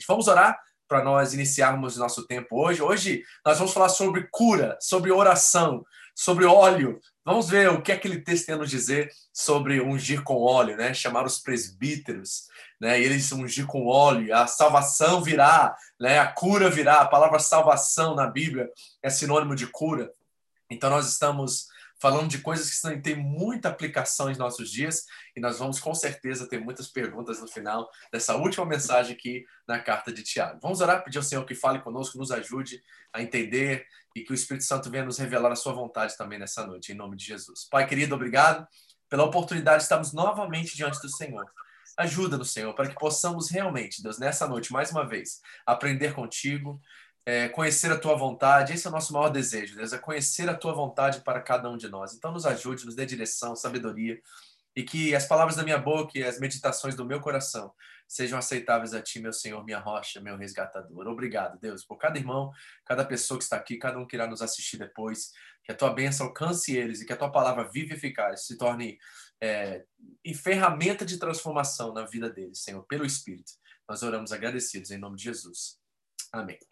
ambiente. Vamos orar para nós iniciarmos nosso tempo hoje. Hoje nós vamos falar sobre cura, sobre oração, sobre óleo. Vamos ver o que aquele texto tem a nos dizer sobre ungir com óleo, né? Chamar os presbíteros, né? E eles ungir com óleo, a salvação virá, né? A cura virá. A palavra salvação na Bíblia é sinônimo de cura. Então nós estamos falando de coisas que têm muita aplicação em nossos dias e nós vamos com certeza ter muitas perguntas no final dessa última mensagem aqui na carta de Tiago. Vamos orar, pedir ao Senhor que fale conosco, nos ajude a entender e que o Espírito Santo venha nos revelar a sua vontade também nessa noite, em nome de Jesus. Pai querido, obrigado pela oportunidade de estarmos novamente diante do Senhor. Ajuda-nos, Senhor, para que possamos realmente, Deus, nessa noite, mais uma vez, aprender contigo, é, conhecer a tua vontade. Esse é o nosso maior desejo, Deus, é conhecer a tua vontade para cada um de nós. Então, nos ajude, nos dê direção, sabedoria, e que as palavras da minha boca e as meditações do meu coração sejam aceitáveis a ti, meu Senhor, minha rocha, meu resgatador. Obrigado, Deus, por cada irmão, cada pessoa que está aqui, cada um que irá nos assistir depois. Que a tua bênção alcance eles e que a tua palavra viva e eficaz se torne é, ferramenta de transformação na vida deles, Senhor, pelo Espírito. Nós oramos agradecidos em nome de Jesus. Amém.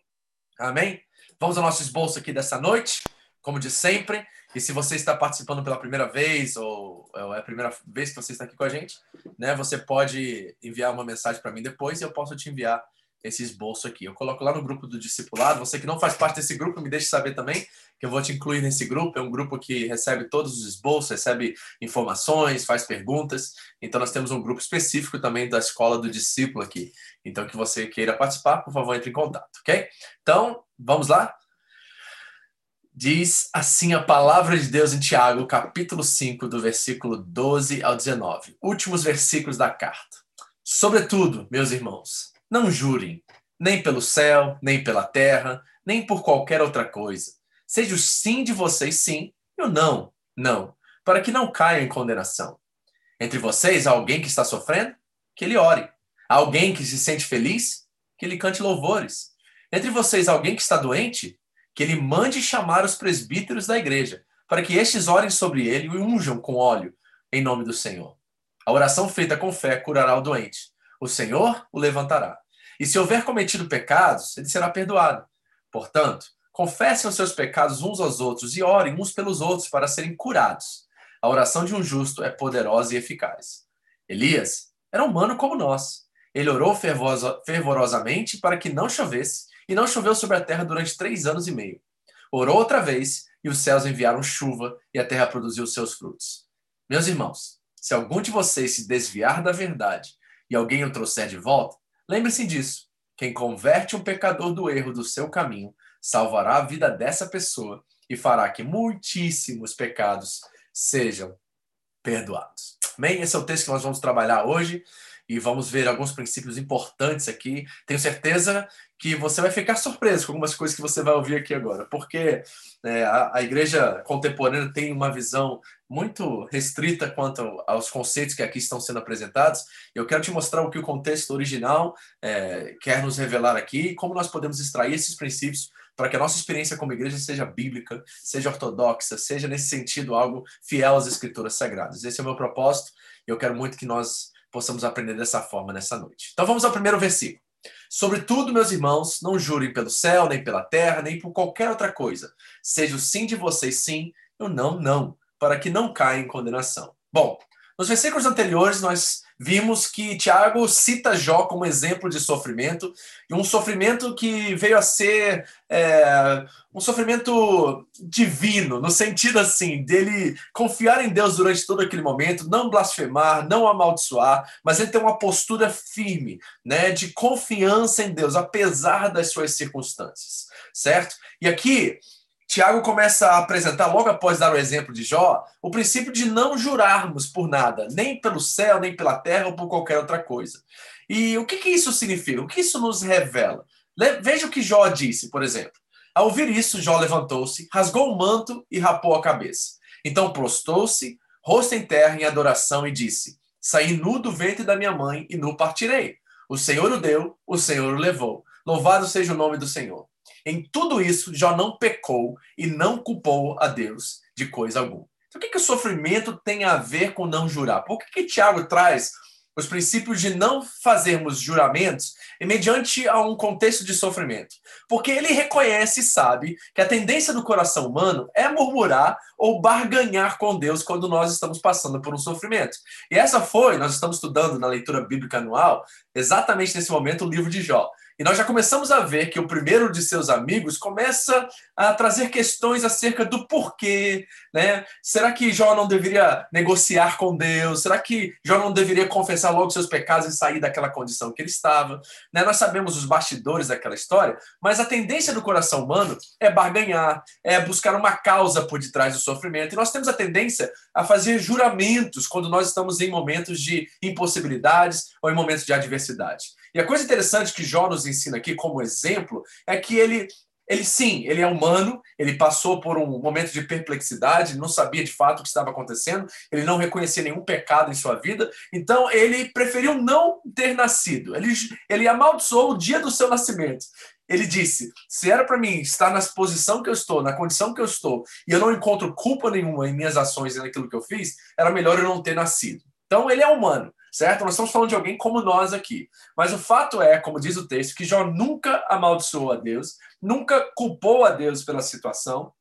Amém? Vamos ao nosso esboço aqui dessa noite, como de sempre. E se você está participando pela primeira vez ou é a primeira vez que você está aqui com a gente, né, você pode enviar uma mensagem para mim depois e eu posso te enviar esse esboço aqui. Eu coloco lá no grupo do discipulado. Você que não faz parte desse grupo, me deixe saber também, que eu vou te incluir nesse grupo. É um grupo que recebe todos os esboços, recebe informações, faz perguntas. Então, nós temos um grupo específico também da escola do discípulo aqui. Então, que você queira participar, por favor, entre em contato, ok? Então, vamos lá? Diz assim a palavra de Deus em Tiago, capítulo 5, do versículo 12 ao 19. Últimos versículos da carta. Sobretudo, meus irmãos, não jurem, nem pelo céu, nem pela terra, nem por qualquer outra coisa. Seja o sim de vocês sim e o não, não, para que não caia em condenação. Entre vocês há alguém que está sofrendo? Que ele ore. Há alguém que se sente feliz? Que ele cante louvores. Entre vocês há alguém que está doente? Que ele mande chamar os presbíteros da igreja, para que estes orem sobre ele e unjam com óleo, em nome do Senhor. A oração feita com fé curará o doente o Senhor o levantará. E se houver cometido pecados, ele será perdoado. Portanto, confessem os seus pecados uns aos outros e orem uns pelos outros para serem curados. A oração de um justo é poderosa e eficaz. Elias era humano como nós. Ele orou fervorosamente para que não chovesse, e não choveu sobre a terra durante três anos e meio. Orou outra vez, e os céus enviaram chuva, e a terra produziu seus frutos. Meus irmãos, se algum de vocês se desviar da verdade e alguém o trouxer de volta, lembre-se disso. Quem converte um pecador do erro do seu caminho salvará a vida dessa pessoa e fará que muitíssimos pecados sejam perdoados. Amém? Esse é o texto que nós vamos trabalhar hoje e vamos ver alguns princípios importantes aqui. Tenho certeza que você vai ficar surpreso com algumas coisas que você vai ouvir aqui agora, porque é, a, a, igreja contemporânea tem uma visão muito restrita quanto aos conceitos que aqui estão sendo apresentados. Eu quero te mostrar o que o contexto original é, quer nos revelar aqui e como nós podemos extrair esses princípios para que a nossa experiência como igreja seja bíblica, seja ortodoxa, seja nesse sentido algo fiel às escrituras sagradas. Esse é o meu propósito eu quero muito que nós possamos aprender dessa forma nessa noite. Então vamos ao primeiro versículo. Sobretudo, meus irmãos, não jurem pelo céu, nem pela terra, nem por qualquer outra coisa. Seja o sim de vocês sim, e o não, não, para que não caia em condenação. Bom, nos versículos anteriores nós vimos que Tiago cita Jó como exemplo de sofrimento, e um sofrimento que veio a ser é, um sofrimento divino, no sentido assim, dele confiar em Deus durante todo aquele momento, não blasfemar, não amaldiçoar, mas ele tem uma postura firme, né, de confiança em Deus, apesar das suas circunstâncias, certo? E aqui Tiago começa a apresentar, logo após dar o exemplo de Jó, o princípio de não jurarmos por nada, nem pelo céu, nem pela terra ou por qualquer outra coisa. E o que, que isso significa? O que isso nos revela? Veja o que Jó disse, por exemplo. Ao ouvir isso, Jó levantou-se, rasgou o manto e rapou a cabeça. Então prostou-se, rosto em terra em adoração e disse: Saí nu do ventre da minha mãe e nu partirei. O Senhor o deu, o Senhor o levou. Louvado seja o nome do Senhor. Em tudo isso, Jó não pecou e não culpou a Deus de coisa alguma. Então, o que, que o sofrimento tem a ver com não jurar? Por que, que Tiago traz os princípios de não fazermos juramentos mediante a um contexto de sofrimento. Porque ele reconhece e sabe que a tendência do coração humano é murmurar ou barganhar com Deus quando nós estamos passando por um sofrimento. E essa foi, nós estamos estudando na leitura bíblica anual, exatamente nesse momento, o livro de Jó. E nós já começamos a ver que o primeiro de seus amigos começa a trazer questões acerca do porquê, né? Será que Jó não deveria negociar com Deus? Será que Jó não deveria confessar logo seus pecados e sair daquela condição que ele estava? Né? Nós sabemos os bastidores daquela história, mas a tendência do coração humano é barganhar, é buscar uma causa por detrás do sofrimento. E nós temos a tendência a fazer juramentos quando nós estamos em momentos de impossibilidades ou em momentos de adversidade. E a coisa interessante que Jó nos ensina aqui como exemplo é que ele ele sim, ele é humano, ele passou por um momento de perplexidade, não sabia de fato o que estava acontecendo, ele não reconhecia nenhum pecado em sua vida, então ele preferiu não ter nascido. Ele, ele amaldiçoou o dia do seu nascimento. Ele disse: se era para mim estar na posição que eu estou, na condição que eu estou, e eu não encontro culpa nenhuma em minhas ações e naquilo que eu fiz, era melhor eu não ter nascido. Então ele é humano certo? Nós estamos falando de alguém como nós aqui. Mas o fato é, como diz o texto, que Jó nunca amaldiçoou a Deus, nunca culpou a Deus pela situação,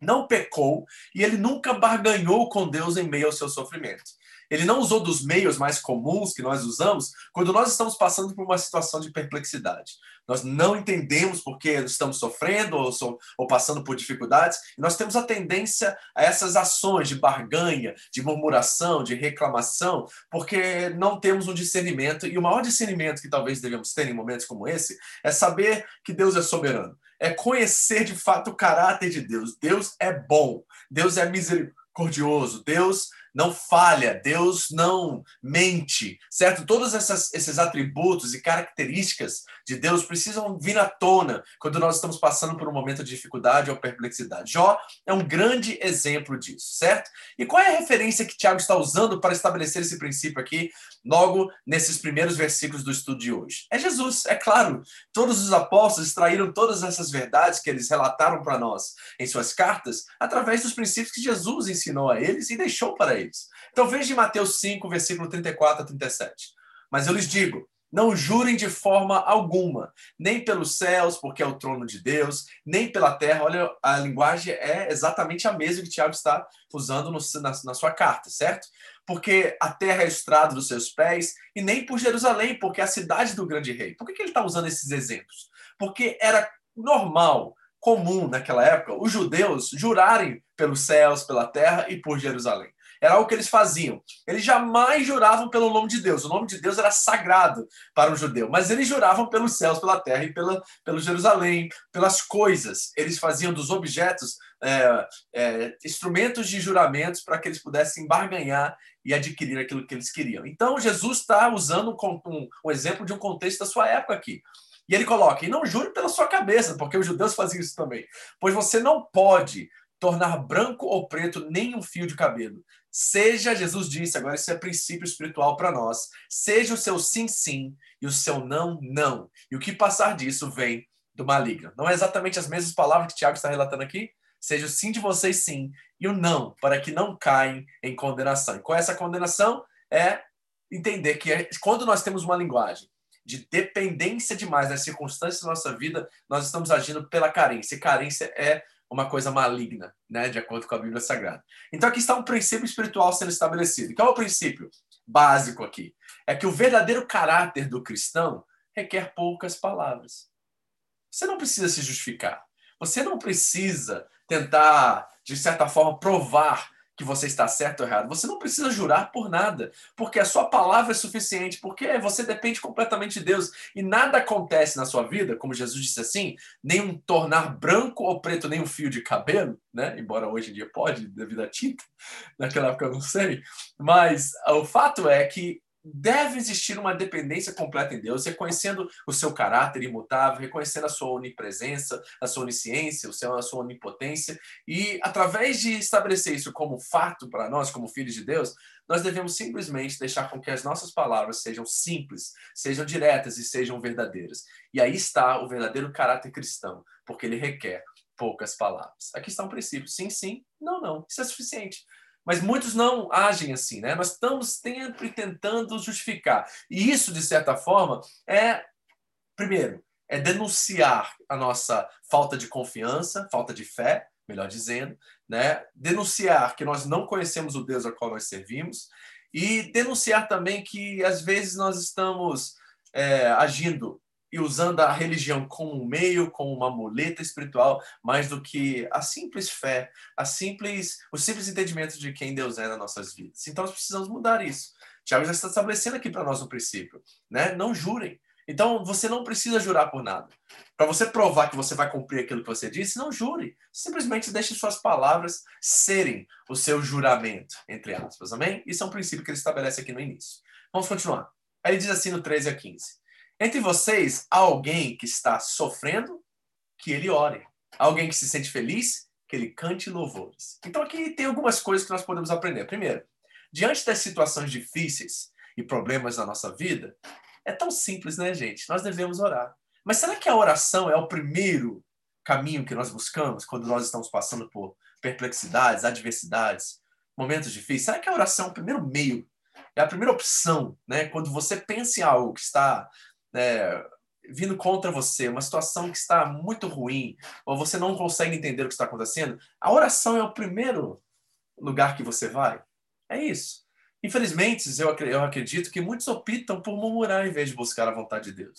não pecou e ele nunca barganhou com Deus em meio ao seu sofrimento. Ele não usou dos meios mais comuns que nós usamos quando nós estamos passando por uma situação de perplexidade. Nós não entendemos por que estamos sofrendo ou, ou passando por dificuldades, e nós temos a tendência a essas ações de barganha, de murmuração, de reclamação, porque não temos um discernimento, e o maior discernimento que talvez devemos ter em momentos como esse é saber que Deus é soberano, é conhecer de fato o caráter de Deus. Deus é bom, Deus é misericordioso, Deus não falha, Deus não mente, certo? Todos essas, esses atributos e características de Deus precisam vir à tona quando nós estamos passando por um momento de dificuldade ou perplexidade. Jó é um grande exemplo disso, certo? E qual é a referência que Tiago está usando para estabelecer esse princípio aqui, logo nesses primeiros versículos do estudo de hoje? É Jesus, é claro. Todos os apóstolos extraíram todas essas verdades que eles relataram para nós em suas cartas através dos princípios que Jesus ensinou a eles e deixou para eles eles. Então veja em Mateus 5, versículo 34 a 37. Mas eu lhes digo, não jurem de forma alguma, nem pelos céus, porque é o trono de Deus, nem pela terra. Olha, a linguagem é exatamente a mesma que Tiago está usando no, na, na, sua carta, certo? Porque a terra é o estrado dos seus pés, e nem por Jerusalém, porque é a cidade do grande rei. Por que, que ele está usando esses exemplos? Porque era normal, comum naquela época, os judeus jurarem pelos céus, pela terra e por Jerusalém. Era algo que eles faziam. Eles jamais juravam pelo nome de Deus. O nome de Deus era sagrado para um judeu. Mas eles juravam pelos céus, pela terra e pela, pelo Jerusalém, pelas coisas. Eles faziam dos objetos é, é, instrumentos de juramentos para que eles pudessem barganhar e adquirir aquilo que eles queriam. Então, Jesus está usando um, um, um exemplo de um contexto da sua época aqui. E ele coloca: e não jure pela sua cabeça, porque os judeus faziam isso também. Pois você não pode tornar branco ou preto nem um fio de cabelo. Seja, Jesus disse, agora isso é princípio espiritual para nós, seja o seu sim, sim e o seu não, não. E o que passar disso vem do maligno. Não é exatamente as mesmas palavras que Tiago está relatando aqui? Seja o sim de vocês sim e o não, para que não caem em condenação. E qual é essa condenação? É entender que é, quando nós temos uma linguagem de dependência demais das circunstâncias da nossa vida, nós estamos agindo pela carência. E carência é uma coisa maligna, né, de acordo com a Bíblia Sagrada. Então aqui está um princípio espiritual sendo estabelecido. Qual é o princípio básico aqui? É que o verdadeiro caráter do cristão requer poucas palavras. Você não precisa se justificar. Você não precisa tentar, de certa forma, provar que você está certo ou errado. Você não precisa jurar por nada, porque a sua palavra é suficiente, porque você depende completamente de Deus e nada acontece na sua vida, como Jesus disse assim, nem um tornar branco ou preto, nem um fio de cabelo, né? Embora hoje em dia pode, devido à tinta, naquela época eu não sei, mas o fato é que deve existir uma dependência completa em Deus, reconhecendo o seu caráter imutável, reconhecendo a sua onipresença, a sua onisciência, a sua onipotência, e através de estabelecer isso como fato para nós, como filhos de Deus, nós devemos simplesmente deixar com que as nossas palavras sejam simples, sejam diretas e sejam verdadeiras. E aí está o verdadeiro caráter cristão, porque ele requer poucas palavras. Aqui está um princípio: sim, sim, não, não. Isso é suficiente. Mas muitos não agem assim, né? Nós estamos sempre tentando justificar. E isso, de certa forma, é, primeiro, é denunciar a nossa falta de confiança, falta de fé, melhor dizendo, né? Denunciar que nós não conhecemos o Deus ao qual nós servimos e denunciar também que às vezes nós estamos é, agindo e usando a religião como um meio, como uma muleta espiritual, mais do que a simples fé, a simples, o simples entendimento de quem Deus é nas nossas vidas. Então nós precisamos mudar isso. Tiago já está estabelecendo aqui para nós um princípio, né? Não jurem. Então você não precisa jurar por nada. Para você provar que você vai cumprir aquilo que você disse, não jure. Simplesmente deixe suas palavras serem o seu juramento, entre aspas. Amém? Isso é um princípio que ele estabelece aqui no início. Vamos continuar. Aí ele diz assim no 13 a 15. Entre vocês, há alguém que está sofrendo, que ele ore. Há alguém que se sente feliz, que ele cante louvores. Então aqui tem algumas coisas que nós podemos aprender. Primeiro, diante das situações difíceis e problemas na nossa vida, é tão simples, né, gente? Nós devemos orar. Mas será que a oração é o primeiro caminho que nós buscamos quando nós estamos passando por perplexidades, adversidades, momentos difíceis? Será que a oração é o primeiro meio? É a primeira opção, né? Quando você pensa em algo que está né, vindo contra você, uma situação que está muito ruim, ou você não consegue entender o que está acontecendo, a oração é o primeiro lugar que você vai. É isso. Infelizmente, eu acredito que muitos optam por murmurar em vez de buscar a vontade de Deus.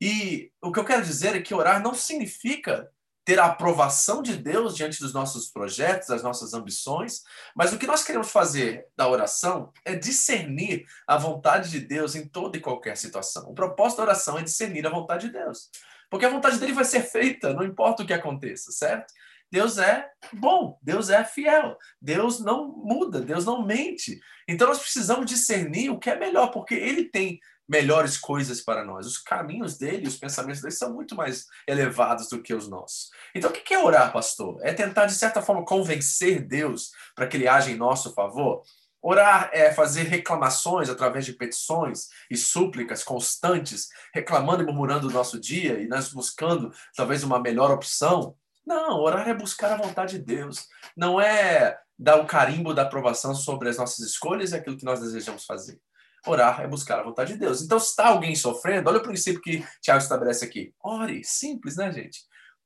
E o que eu quero dizer é que orar não significa ter a aprovação de Deus diante dos nossos projetos, das nossas ambições, mas o que nós queremos fazer da oração é discernir a vontade de Deus em toda e qualquer situação. O propósito da oração é discernir a vontade de Deus. Porque a vontade dele vai ser feita, não importa o que aconteça, certo? Deus é bom, Deus é fiel, Deus não muda, Deus não mente. Então nós precisamos discernir o que é melhor, porque ele tem melhores coisas para nós. Os caminhos dele, os pensamentos dele são muito mais elevados do que os nossos. Então, o que é orar, pastor? É tentar, de certa forma, convencer Deus para que ele age em nosso favor? Orar é fazer reclamações através de petições e súplicas constantes, reclamando e murmurando o nosso dia e nós buscando talvez uma melhor opção. Não, orar é buscar a vontade de Deus. Não é dar o carimbo da aprovação sobre as nossas escolhas e aquilo que nós desejamos fazer. Orar é buscar a vontade de Deus. Então, se está alguém sofrendo, olha o princípio que Tiago estabelece aqui. Ore, simples, né, gente?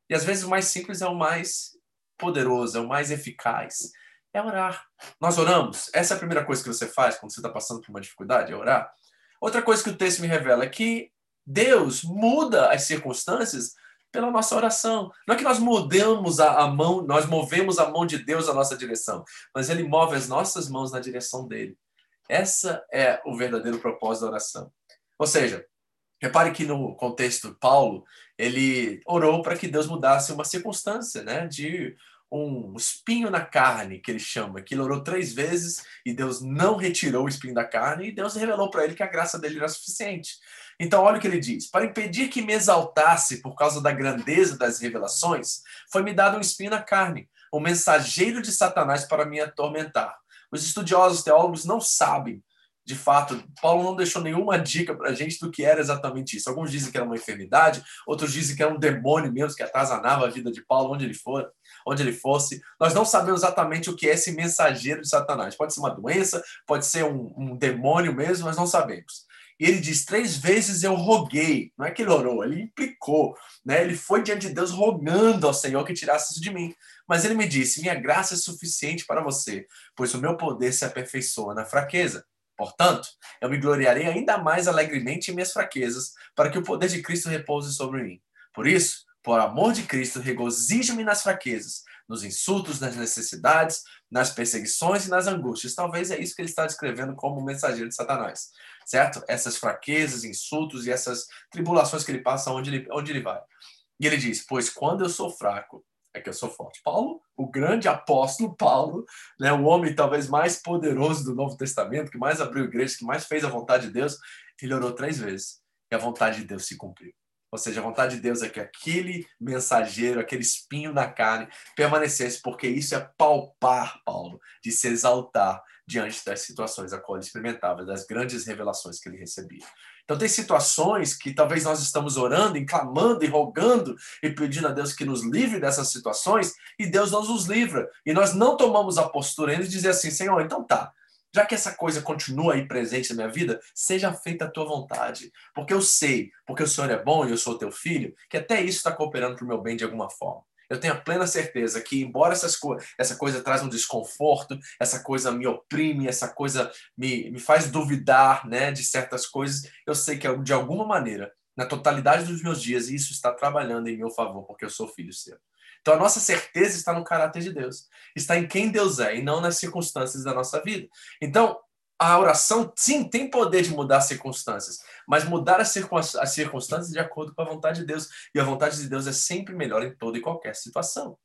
E às vezes o mais simples é o mais poderoso, é o mais eficaz. É orar. Nós oramos. Essa é a primeira coisa que você faz quando você está passando por uma dificuldade, é orar. Outra coisa que o texto me revela é que Deus muda as circunstâncias pela nossa oração. Não é que nós mudamos a, a, mão, nós movemos a mão de Deus na nossa direção, mas Ele move as nossas mãos na direção dele. Essa é o verdadeiro propósito da oração. Ou seja, repare que no contexto Paulo, ele orou para que Deus mudasse uma circunstância, né, de um espinho na carne, que ele chama, que ele orou três vezes e Deus não retirou o espinho da carne e Deus revelou para ele que a graça dele era suficiente. Então, olha o que ele diz: Para impedir que me exaltasse por causa da grandeza das revelações, foi-me dado um espinho na carne, um mensageiro de Satanás para me atormentar. Os estudiosos teólogos não sabem, de fato, Paulo não deixou nenhuma dica para a gente do que era exatamente isso. Alguns dizem que era uma enfermidade, outros dizem que era um demônio mesmo que atazanava a vida de Paulo onde ele for, onde ele fosse. Nós não sabemos exatamente o que é esse mensageiro de Satanás. Pode ser uma doença, pode ser um, um demônio mesmo, nós não sabemos. E ele diz: três vezes eu roguei. Não é que ele orou, ele implicou. Né? Ele foi diante de Deus rogando ao Senhor que tirasse isso de mim. Mas ele me disse: Minha graça é suficiente para você, pois o meu poder se aperfeiçoa na fraqueza. Portanto, eu me gloriarei ainda mais alegremente em minhas fraquezas, para que o poder de Cristo repouse sobre mim. Por isso, por amor de Cristo, regozijo-me nas fraquezas, nos insultos, nas necessidades, nas perseguições e nas angústias. Talvez é isso que ele está descrevendo como mensageiro de Satanás, certo? Essas fraquezas, insultos e essas tribulações que ele passa onde ele, onde ele vai. E ele diz: Pois quando eu sou fraco, é que eu sou forte. Paulo, o grande apóstolo Paulo, né, o homem talvez mais poderoso do Novo Testamento, que mais abriu igrejas, que mais fez a vontade de Deus, ele orou três vezes e a vontade de Deus se cumpriu. Ou seja, a vontade de Deus é que aquele mensageiro, aquele espinho na carne, permanecesse, porque isso é palpar, Paulo, de se exaltar diante das situações a qual ele experimentava, das grandes revelações que ele recebia. Então, tem situações que talvez nós estamos orando, e clamando e rogando e pedindo a Deus que nos livre dessas situações, e Deus não nos livra. E nós não tomamos a postura ainda de dizer assim: Senhor, então tá, já que essa coisa continua aí presente na minha vida, seja feita a tua vontade. Porque eu sei, porque o Senhor é bom e eu sou teu filho, que até isso está cooperando para o meu bem de alguma forma. Eu tenho a plena certeza que, embora essas co essa coisa traz um desconforto, essa coisa me oprime, essa coisa me, me faz duvidar né, de certas coisas, eu sei que de alguma maneira, na totalidade dos meus dias, isso está trabalhando em meu favor, porque eu sou filho seu. Então a nossa certeza está no caráter de Deus, está em quem Deus é e não nas circunstâncias da nossa vida. Então, a oração, sim, tem poder de mudar as circunstâncias, mas mudar as, circunstâncias de acordo com a vontade de Deus. E a vontade de Deus é sempre melhor em toda e qualquer situação.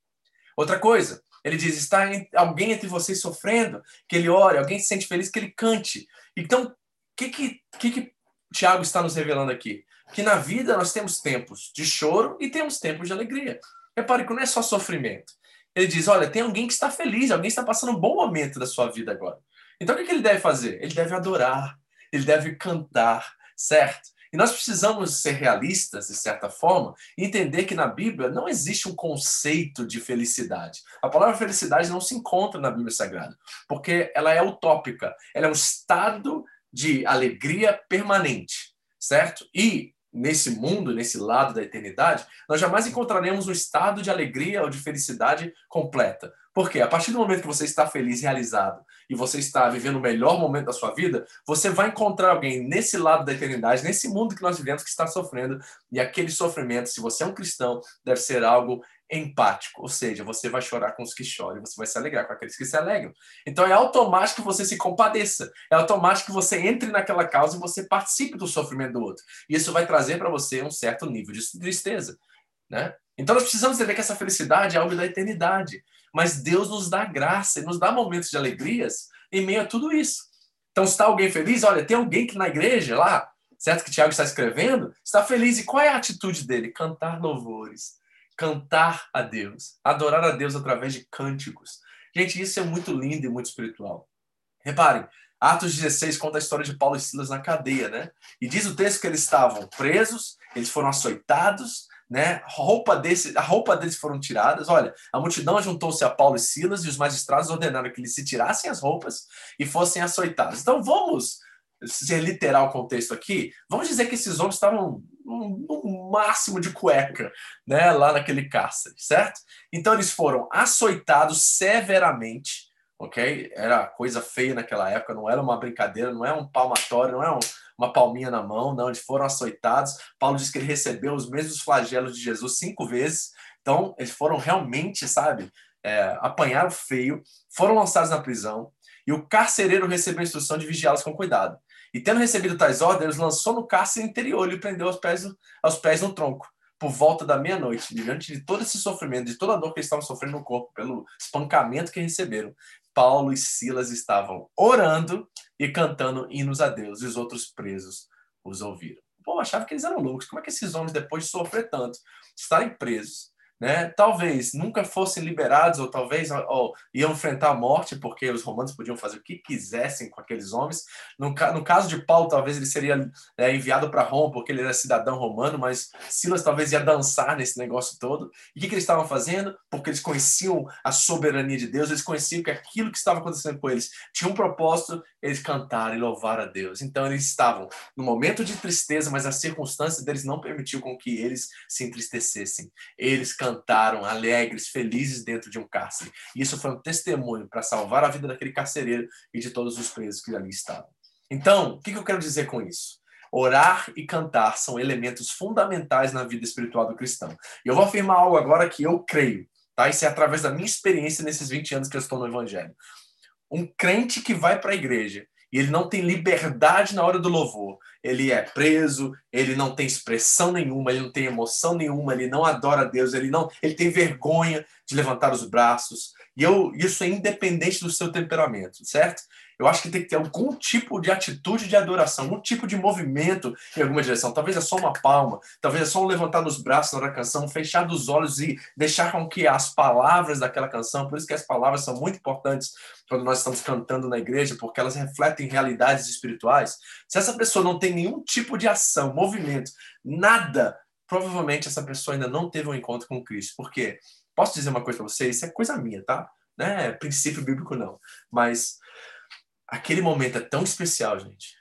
Outra coisa, ele diz: está alguém entre vocês sofrendo, que ele ore, alguém se sente feliz, que ele cante. Então, o que, que, que, que Tiago está nos revelando aqui? Que na vida nós temos tempos de choro e temos tempos de alegria. Repare que não é só sofrimento. Ele diz: olha, tem alguém que está feliz, alguém está passando um bom momento da sua vida agora. Então, o que ele deve fazer? Ele deve adorar, ele deve cantar, certo? E nós precisamos ser realistas, de certa forma, e entender que na Bíblia não existe um conceito de felicidade. A palavra felicidade não se encontra na Bíblia Sagrada, porque ela é utópica, ela é um estado de alegria permanente, certo? E nesse mundo, nesse lado da eternidade, nós jamais encontraremos um estado de alegria ou de felicidade completa. Porque a partir do momento que você está feliz, realizado, e você está vivendo o melhor momento da sua vida, você vai encontrar alguém nesse lado da eternidade, nesse mundo que nós vivemos, que está sofrendo, e aquele sofrimento, se você é um cristão, deve ser algo empático, ou seja, você vai chorar com os que choram, você vai se alegrar com aqueles que se alegram. Então é automático que você se compadeça, é automático que você entre naquela causa e você participe do sofrimento do outro. E isso vai trazer para você um certo nível de tristeza, né? Então nós precisamos entender que essa felicidade é algo da eternidade. Mas Deus nos dá graça e nos dá momentos de alegrias em meio a tudo isso. Então, está alguém feliz, olha, tem alguém que na igreja lá, certo que Tiago está escrevendo, está feliz. E qual é a atitude dele? Cantar louvores, cantar a Deus, adorar a Deus através de cânticos. Gente, isso é muito lindo e muito espiritual. Reparem, Atos 16 conta a história de Paulo e Silas na cadeia, né? E diz o texto que eles estavam presos, eles foram açoitados, né? Roupa desse, a roupa deles foram tiradas. Olha, a multidão juntou-se a Paulo e Silas e os magistrados ordenaram que eles se tirassem as roupas e fossem açoitados. Então vamos ser literal o contexto aqui. Vamos dizer que esses homens estavam no máximo de cueca, né, lá naquele cárcere, certo? Então eles foram açoitados severamente, ok? Era coisa feia naquela época, não era uma brincadeira, não é um palmatório, não é um, uma palminha na mão, não, eles foram açoitados. Paulo diz que ele recebeu os mesmos flagelos de Jesus cinco vezes. Então, eles foram realmente, sabe, é, apanharam feio, foram lançados na prisão, e o carcereiro recebeu a instrução de vigiá-los com cuidado. E tendo recebido tais ordens, lançou no cárcere interior e prendeu aos pés, aos pés no tronco. Por volta da meia-noite, diante de todo esse sofrimento, de toda a dor que eles estavam sofrendo no corpo, pelo espancamento que receberam, Paulo e Silas estavam orando e cantando hinos a Deus, e os outros presos os ouviram. O povo achava que eles eram loucos. Como é que esses homens, depois de sofrer tanto, estarem presos, né? Talvez nunca fossem liberados, ou talvez iam enfrentar a morte, porque os romanos podiam fazer o que quisessem com aqueles homens. No, no caso de Paulo, talvez ele seria é, enviado para Roma, porque ele era cidadão romano, mas Silas talvez ia dançar nesse negócio todo. E o que, que eles estavam fazendo? Porque eles conheciam a soberania de Deus, eles conheciam que aquilo que estava acontecendo com eles tinha um propósito, eles cantaram e louvaram a Deus. Então eles estavam no momento de tristeza, mas as circunstâncias deles não permitiu com que eles se entristecessem. Eles cantaram cantaram alegres, felizes dentro de um cárcere. E isso foi um testemunho para salvar a vida daquele carcereiro e de todos os presos que ali estavam. Então, o que eu quero dizer com isso? Orar e cantar são elementos fundamentais na vida espiritual do cristão. E eu vou afirmar algo agora que eu creio, tá? Isso é através da minha experiência nesses 20 anos que eu estou no Evangelho. Um crente que vai para a igreja e ele não tem liberdade na hora do louvor, ele é preso, ele não tem expressão nenhuma, ele não tem emoção nenhuma, ele não adora a Deus, ele não, ele tem vergonha de levantar os braços. E eu, isso é independente do seu temperamento, certo? Eu acho que tem que ter algum tipo de atitude de adoração, algum tipo de movimento em alguma direção. Talvez é só uma palma, talvez é só um levantar os braços na canção, fechar os olhos e deixar com que as palavras daquela canção, por isso que as palavras são muito importantes quando nós estamos cantando na igreja, porque elas refletem realidades espirituais. Se essa pessoa não tem nenhum tipo de ação, movimento, nada, provavelmente essa pessoa ainda não teve um encontro com Cristo. Por quê? Posso dizer uma coisa para vocês? Isso é coisa minha, tá? Não é princípio bíblico, não. Mas aquele momento é tão especial, gente.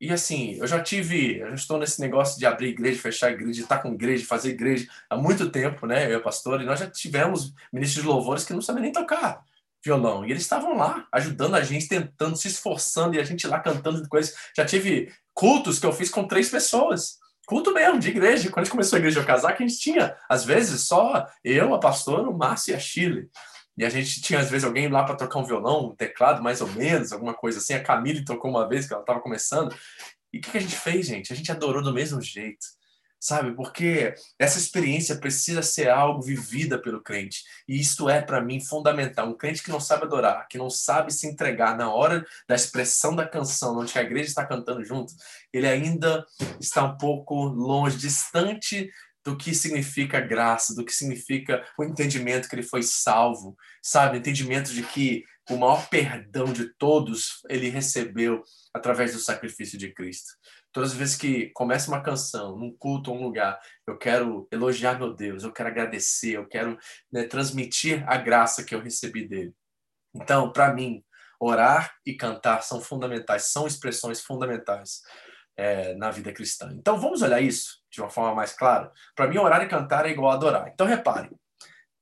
E assim, eu já tive, eu já estou nesse negócio de abrir igreja, fechar igreja, estar com igreja, fazer igreja há muito tempo, né? Eu e a pastora, e nós já tivemos ministros de louvores que não sabiam nem tocar violão. E eles estavam lá, ajudando a gente, tentando, se esforçando, e a gente lá cantando coisas. Já tive cultos que eu fiz com três pessoas. Culto mesmo, de igreja. Quando a gente começou a igreja a casar, que a gente tinha, às vezes, só eu, a pastora, o Márcio e a Chile. E a gente tinha, às vezes, alguém lá para tocar um violão, um teclado, mais ou menos, alguma coisa assim. A Camille tocou uma vez, que ela estava começando. E o que, que a gente fez, gente? A gente adorou do mesmo jeito sabe? Porque essa experiência precisa ser algo vivida pelo crente. E isto é, para mim, fundamental. Um crente que não sabe adorar, que não sabe se entregar na hora da expressão da canção, onde a igreja está cantando junto, ele ainda está um pouco longe, distante do que significa graça, do que significa o entendimento que ele foi salvo, sabe? O entendimento de que o maior perdão de todos ele recebeu através do sacrifício de Cristo. Todas as vezes que começa uma canção, num culto um lugar, eu quero elogiar meu Deus, eu quero agradecer, eu quero né, transmitir a graça que eu recebi dele. Então, para mim, orar e cantar são fundamentais, são expressões fundamentais é, na vida cristã. Então, vamos olhar isso de uma forma mais clara. Para mim, orar e cantar é igual a adorar. Então, repare,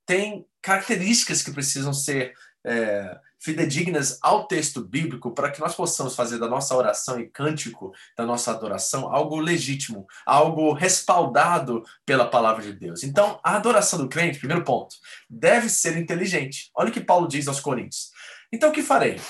tem características que precisam ser é, fidedignas ao texto bíblico para que nós possamos fazer da nossa oração e cântico, da nossa adoração, algo legítimo, algo respaldado pela palavra de Deus. Então, a adoração do crente, primeiro ponto, deve ser inteligente. Olha o que Paulo diz aos Coríntios. Então, o que farei?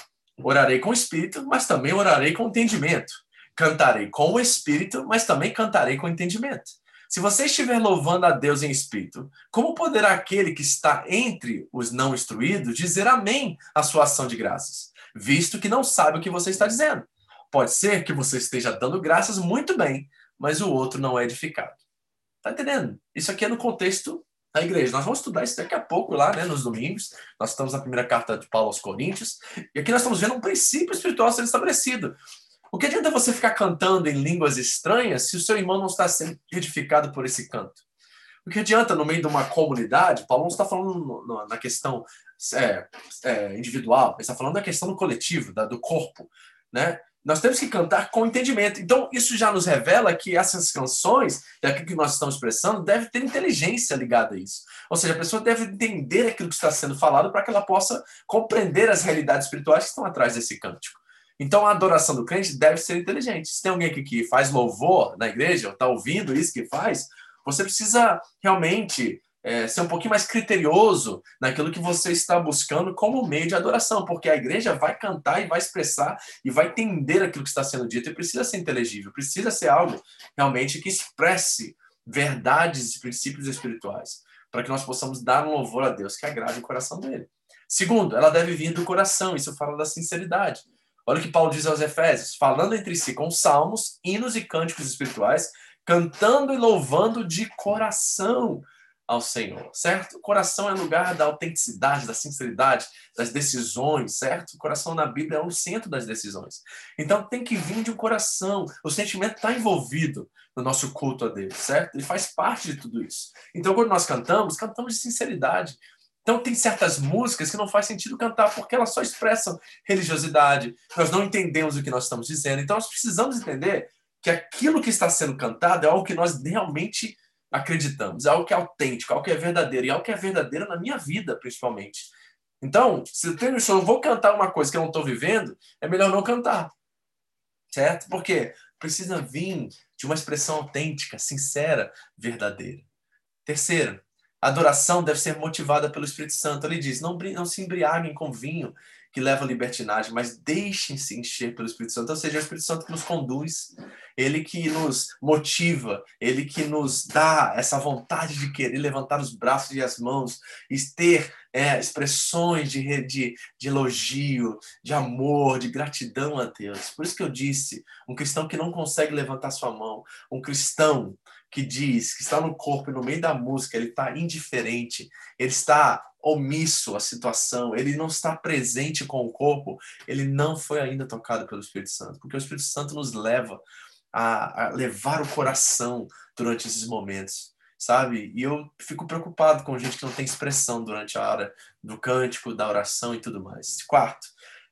Orarei com espírito, mas também orarei com entendimento. Cantarei com o espírito, mas também cantarei com entendimento. Se você estiver louvando a Deus em espírito, como poderá aquele que está entre os não instruídos dizer amém à sua ação de graças, visto que não sabe o que você está dizendo? Pode ser que você esteja dando graças muito bem, mas o outro não é edificado. Tá entendendo? Isso aqui é no contexto da igreja. Nós vamos estudar isso daqui a pouco lá, né, nos domingos. Nós estamos na primeira carta de Paulo aos Coríntios, e aqui nós estamos vendo um princípio espiritual sendo estabelecido. O que adianta você ficar cantando em línguas estranhas se o seu irmão não está sendo edificado por esse canto? O que adianta no meio de uma comunidade? Paulo não está falando na questão é, é, individual, ele está falando da questão do coletivo, da, do corpo, né? Nós temos que cantar com entendimento. Então, isso já nos revela que essas canções, e aquilo que nós estamos expressando, deve ter inteligência ligada a isso. Ou seja, a pessoa deve entender aquilo que está sendo falado para que ela possa compreender as realidades espirituais que estão atrás desse cântico. Então a adoração do crente deve ser inteligente. Se tem alguém aqui que faz louvor na igreja, ou está ouvindo isso que faz, você precisa realmente é, ser um pouquinho mais criterioso naquilo que você está buscando como meio de adoração, porque a igreja vai cantar e vai expressar e vai entender aquilo que está sendo dito e precisa ser inteligível, precisa ser algo realmente que expresse verdades e princípios espirituais, para que nós possamos dar um louvor a Deus que agrade o coração dele. Segundo, ela deve vir do coração, isso fala da sinceridade. Olha o que Paulo diz aos Efésios: falando entre si com salmos, hinos e cânticos espirituais, cantando e louvando de coração ao Senhor, certo? O coração é lugar da autenticidade, da sinceridade, das decisões, certo? O coração na Bíblia é o centro das decisões. Então tem que vir de um coração. O sentimento está envolvido no nosso culto a Deus, certo? Ele faz parte de tudo isso. Então quando nós cantamos, cantamos de sinceridade, então, tem certas músicas que não faz sentido cantar porque elas só expressam religiosidade, nós não entendemos o que nós estamos dizendo. Então, nós precisamos entender que aquilo que está sendo cantado é algo que nós realmente acreditamos, é algo que é autêntico, é algo que é verdadeiro, e é algo que é verdadeiro na minha vida, principalmente. Então, se eu, tenho, se eu vou cantar uma coisa que eu não estou vivendo, é melhor não cantar. Certo? Porque precisa vir de uma expressão autêntica, sincera, verdadeira. Terceiro, a adoração deve ser motivada pelo Espírito Santo. Ele diz: não, não se embriaguem com vinho, que leva à libertinagem, mas deixem-se encher pelo Espírito Santo. Ou seja, é o Espírito Santo que nos conduz, ele que nos motiva, ele que nos dá essa vontade de querer levantar os braços e as mãos e ter é, expressões de, de, de elogio, de amor, de gratidão a Deus. Por isso que eu disse: um cristão que não consegue levantar sua mão, um cristão que diz que está no corpo e no meio da música, ele está indiferente, ele está omisso à situação, ele não está presente com o corpo, ele não foi ainda tocado pelo Espírito Santo, porque o Espírito Santo nos leva a, a levar o coração durante esses momentos, sabe? E eu fico preocupado com gente que não tem expressão durante a hora do cântico, da oração e tudo mais. Quarto,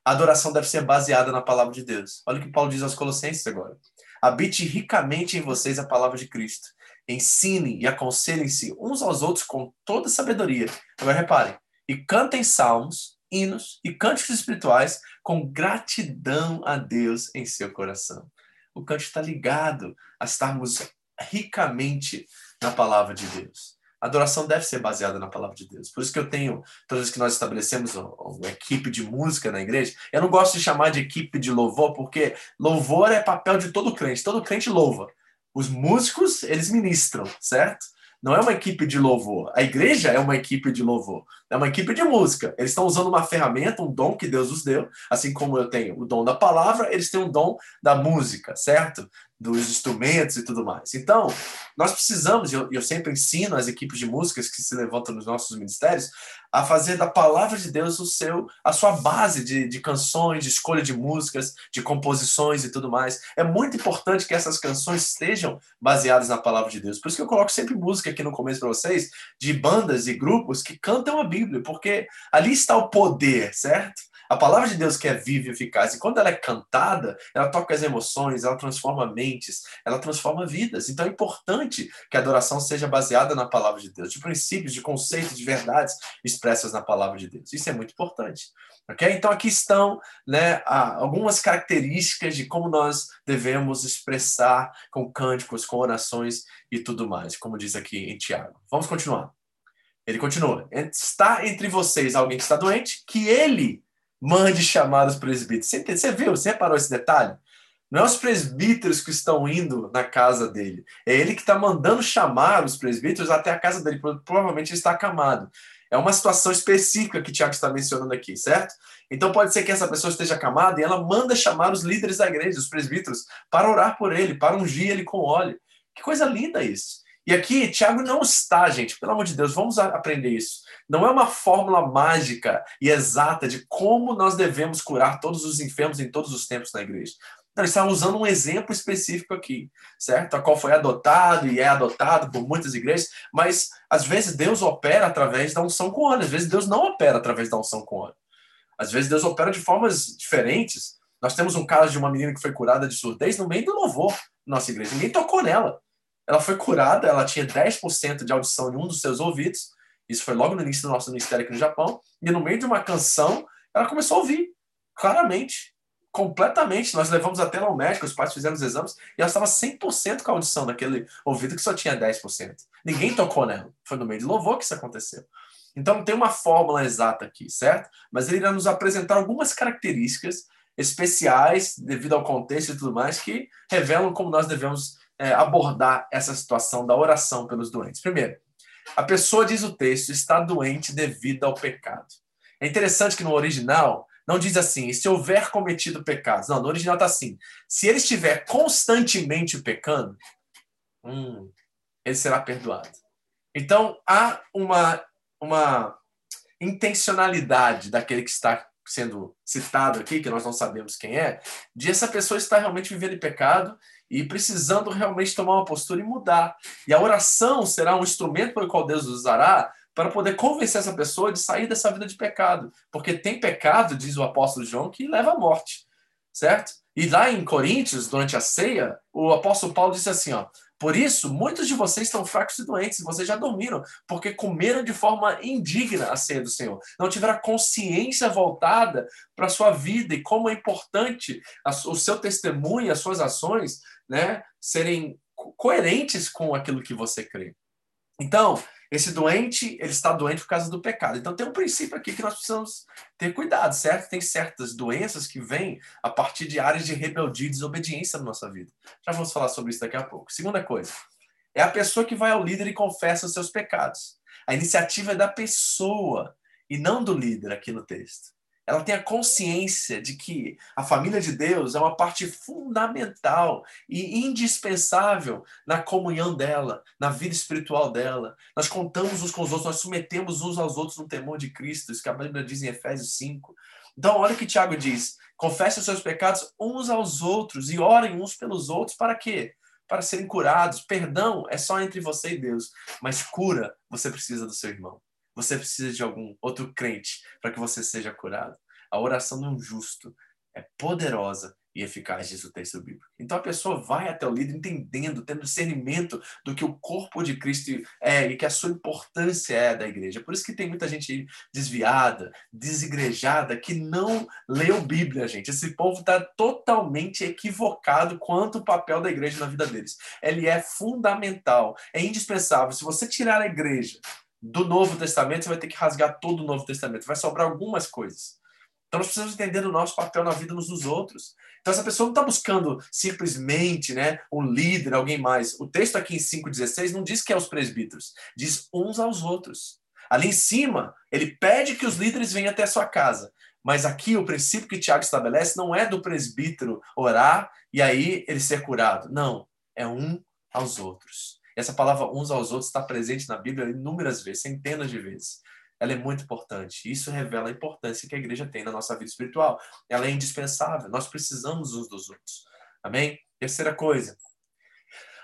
a adoração deve ser baseada na palavra de Deus. Olha o que Paulo diz aos Colossenses agora. Habite ricamente em vocês a palavra de Cristo ensinem e aconselhem-se uns aos outros com toda sabedoria. Agora reparem, e cantem salmos, hinos e cânticos espirituais com gratidão a Deus em seu coração. O cântico está ligado a estarmos ricamente na palavra de Deus. A adoração deve ser baseada na palavra de Deus. Por isso que eu tenho, todas as que nós estabelecemos uma equipe de música na igreja, eu não gosto de chamar de equipe de louvor, porque louvor é papel de todo crente. Todo crente louva. Os músicos, eles ministram, certo? Não é uma equipe de louvor. A igreja é uma equipe de louvor. É uma equipe de música. Eles estão usando uma ferramenta, um dom que Deus os deu. Assim como eu tenho o dom da palavra, eles têm o dom da música, certo? Dos instrumentos e tudo mais. Então, nós precisamos, e eu, eu, sempre ensino as equipes de músicas que se levantam nos nossos ministérios, a fazer da palavra de Deus o seu, a sua base de, de canções, de escolha de músicas, de composições e tudo mais. É muito importante que essas canções estejam baseadas na palavra de Deus. Por isso que eu coloco sempre música aqui no começo para vocês, de bandas e grupos que cantam a Bíblia, porque ali está o poder, certo? A palavra de Deus que é viva e eficaz, e quando ela é cantada, ela toca as emoções, ela transforma mentes, ela transforma vidas. Então é importante que a adoração seja baseada na palavra de Deus, de princípios, de conceitos, de verdades expressas na palavra de Deus. Isso é muito importante. Ok? Então aqui estão né, algumas características de como nós devemos expressar com cânticos, com orações e tudo mais, como diz aqui em Tiago. Vamos continuar. Ele continua: está entre vocês alguém que está doente, que ele mande chamar os presbíteros. Você, você viu? Você reparou esse detalhe? Não é os presbíteros que estão indo na casa dele. É ele que está mandando chamar os presbíteros até a casa dele. Provavelmente ele está acamado. É uma situação específica que Tiago está mencionando aqui, certo? Então pode ser que essa pessoa esteja acamada e ela manda chamar os líderes da igreja, os presbíteros, para orar por ele, para ungir ele com óleo. Que coisa linda isso. E aqui, Tiago não está, gente, pelo amor de Deus, vamos aprender isso. Não é uma fórmula mágica e exata de como nós devemos curar todos os enfermos em todos os tempos na igreja. Não, ele está usando um exemplo específico aqui, certo? A qual foi adotado e é adotado por muitas igrejas, mas às vezes Deus opera através da unção com óleo, às vezes Deus não opera através da unção com óleo. Às vezes Deus opera de formas diferentes. Nós temos um caso de uma menina que foi curada de surdez no meio do louvor na nossa igreja. Ninguém tocou nela. Ela foi curada, ela tinha 10% de audição em um dos seus ouvidos. Isso foi logo no início do nosso ministério aqui no Japão. E no meio de uma canção, ela começou a ouvir, claramente, completamente. Nós levamos até lá ao médico, os pais fizeram os exames, e ela estava 100% com a audição naquele ouvido que só tinha 10%. Ninguém tocou nela. Foi no meio de louvor que isso aconteceu. Então, não tem uma fórmula exata aqui, certo? Mas ele irá nos apresentar algumas características especiais, devido ao contexto e tudo mais, que revelam como nós devemos é, abordar essa situação da oração pelos doentes. Primeiro, a pessoa, diz o texto, está doente devido ao pecado. É interessante que no original não diz assim, se houver cometido pecados. Não, no original está assim, se ele estiver constantemente pecando, hum, ele será perdoado. Então, há uma, uma intencionalidade daquele que está sendo citado aqui, que nós não sabemos quem é, de essa pessoa estar realmente vivendo em pecado e precisando realmente tomar uma postura e mudar. E a oração será um instrumento pelo qual Deus usará para poder convencer essa pessoa de sair dessa vida de pecado. Porque tem pecado, diz o apóstolo João, que leva à morte, certo? E lá em Coríntios, durante a ceia, o apóstolo Paulo disse assim, ó, por isso, muitos de vocês estão fracos e doentes, vocês já dormiram, porque comeram de forma indigna a ceia do Senhor. Não tiveram consciência voltada para a sua vida e como é importante o seu testemunho, as suas ações né, serem coerentes com aquilo que você crê. Então, Esse doente, ele está doente por causa do pecado. Então tem um princípio aqui que nós precisamos ter cuidado, certo? Tem certas doenças que vêm a partir de áreas de rebeldia e desobediência na nossa vida. Já vamos falar sobre isso daqui a pouco. Segunda coisa, é a pessoa que vai ao líder e confessa os seus pecados. A iniciativa é da pessoa e não do líder aqui no texto ela tem a consciência de que a família de Deus é uma parte fundamental e indispensável na comunhão dela, na vida espiritual dela. Nós contamos uns com os outros, nós submetemos uns aos outros no temor de Cristo, isso que a Bíblia diz em Efésios 5. Então, olha o que Tiago diz: confesse os seus pecados uns aos outros e orem uns pelos outros para quê? Para serem curados. Perdão é só entre você e Deus, mas cura você precisa do seu irmão. Você precisa de algum outro crente para que você seja curado. A oração de um justo é poderosa e eficaz, diz o texto bíblico. Então a pessoa vai até o líder entendendo, tendo discernimento do que o corpo de Cristo é e que a sua importância é da igreja. Por isso que tem muita gente desviada, desigrejada, que não leu Bíblia, gente. Esse povo está totalmente equivocado quanto ao papel da igreja na vida deles. Ele é fundamental, é indispensável. Se você tirar a igreja do Novo Testamento, você vai ter que rasgar todo o Novo Testamento. Vai sobrar algumas coisas. Então nós precisamos entender o nosso papel na vida uns dos outros. Então essa pessoa não está buscando simplesmente né, um líder, alguém mais. O texto aqui em 5,16 não diz que é os presbíteros, diz uns aos outros. Ali em cima, ele pede que os líderes venham até a sua casa. Mas aqui o princípio que Tiago estabelece não é do presbítero orar e aí ele ser curado. Não, é um aos outros. Essa palavra uns aos outros está presente na Bíblia inúmeras vezes, centenas de vezes. Ela é muito importante. Isso revela a importância que a igreja tem na nossa vida espiritual. Ela é indispensável. Nós precisamos uns dos outros. Amém? Terceira coisa.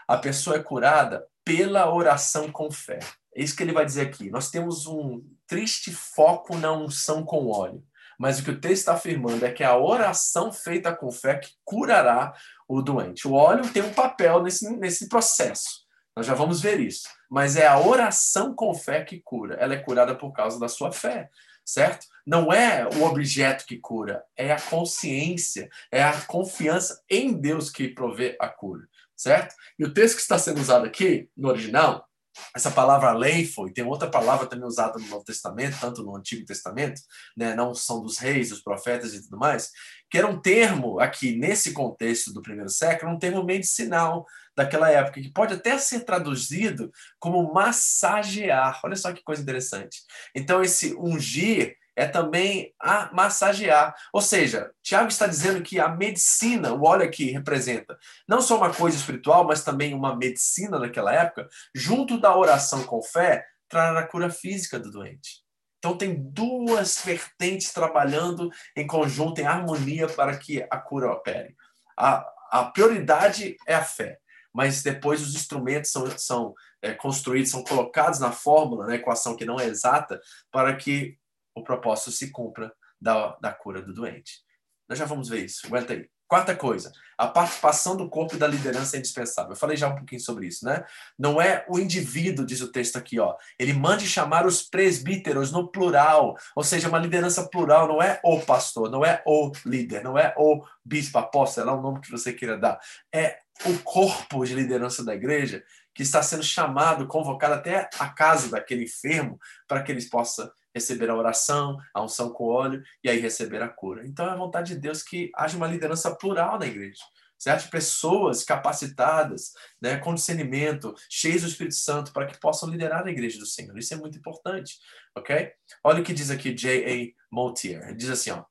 A pessoa é curada pela oração com fé. É isso que ele vai dizer aqui. Nós temos um triste foco na unção com óleo. Mas o que o texto está afirmando é que a oração feita com fé que curará o doente. O óleo tem um papel nesse, nesse processo. Nós já vamos ver isso. Mas é a oração com fé que cura. Ela é curada por causa da sua fé, certo? Não é o objeto que cura, é a consciência, é a confiança em Deus que provê a cura, certo? E o texto que está sendo usado aqui, no original, essa palavra leifo, e tem outra palavra também usada no Novo Testamento, tanto no Antigo Testamento, né, não são dos reis, dos profetas e tudo mais, que era um termo aqui, nesse contexto do primeiro século, um termo medicinal daquela época, que pode até ser traduzido como massagear. Olha só que coisa interessante. Então, esse ungir é também a massagear. Ou seja, Tiago está dizendo que a medicina, o óleo aqui representa não só uma coisa espiritual, mas também uma medicina naquela época, junto da oração com fé, trará a cura física do doente. Então tem duas vertentes trabalhando em conjunto, em harmonia, para que a cura opere. A, a prioridade é a fé, mas depois os instrumentos são, são é, construídos, são colocados na fórmula, na equação que não é exata, para que o propósito se cumpra da, da cura do doente. Nós já vamos ver isso. Aguenta aí. Quarta coisa, a participação do corpo e da liderança é indispensável. Eu falei já um pouquinho sobre isso, né? Não é o indivíduo, diz o texto aqui, ó. Ele mande chamar os presbíteros no plural, ou seja, uma liderança plural, não é o pastor, não é o líder, não é o bispo, apóstolo, é o nome que você queira dar. É o corpo de liderança da igreja que está sendo chamado, convocado até a casa daquele enfermo, para que eles possam receber a oração, a unção com óleo e aí receber a cura. Então é a vontade de Deus que haja uma liderança plural na igreja. Certo? Pessoas capacitadas, né, com discernimento, cheias do Espírito Santo, para que possam liderar a igreja do Senhor. Isso é muito importante, ok? Olha o que diz aqui J.A. Moutier. Ele diz assim, ó,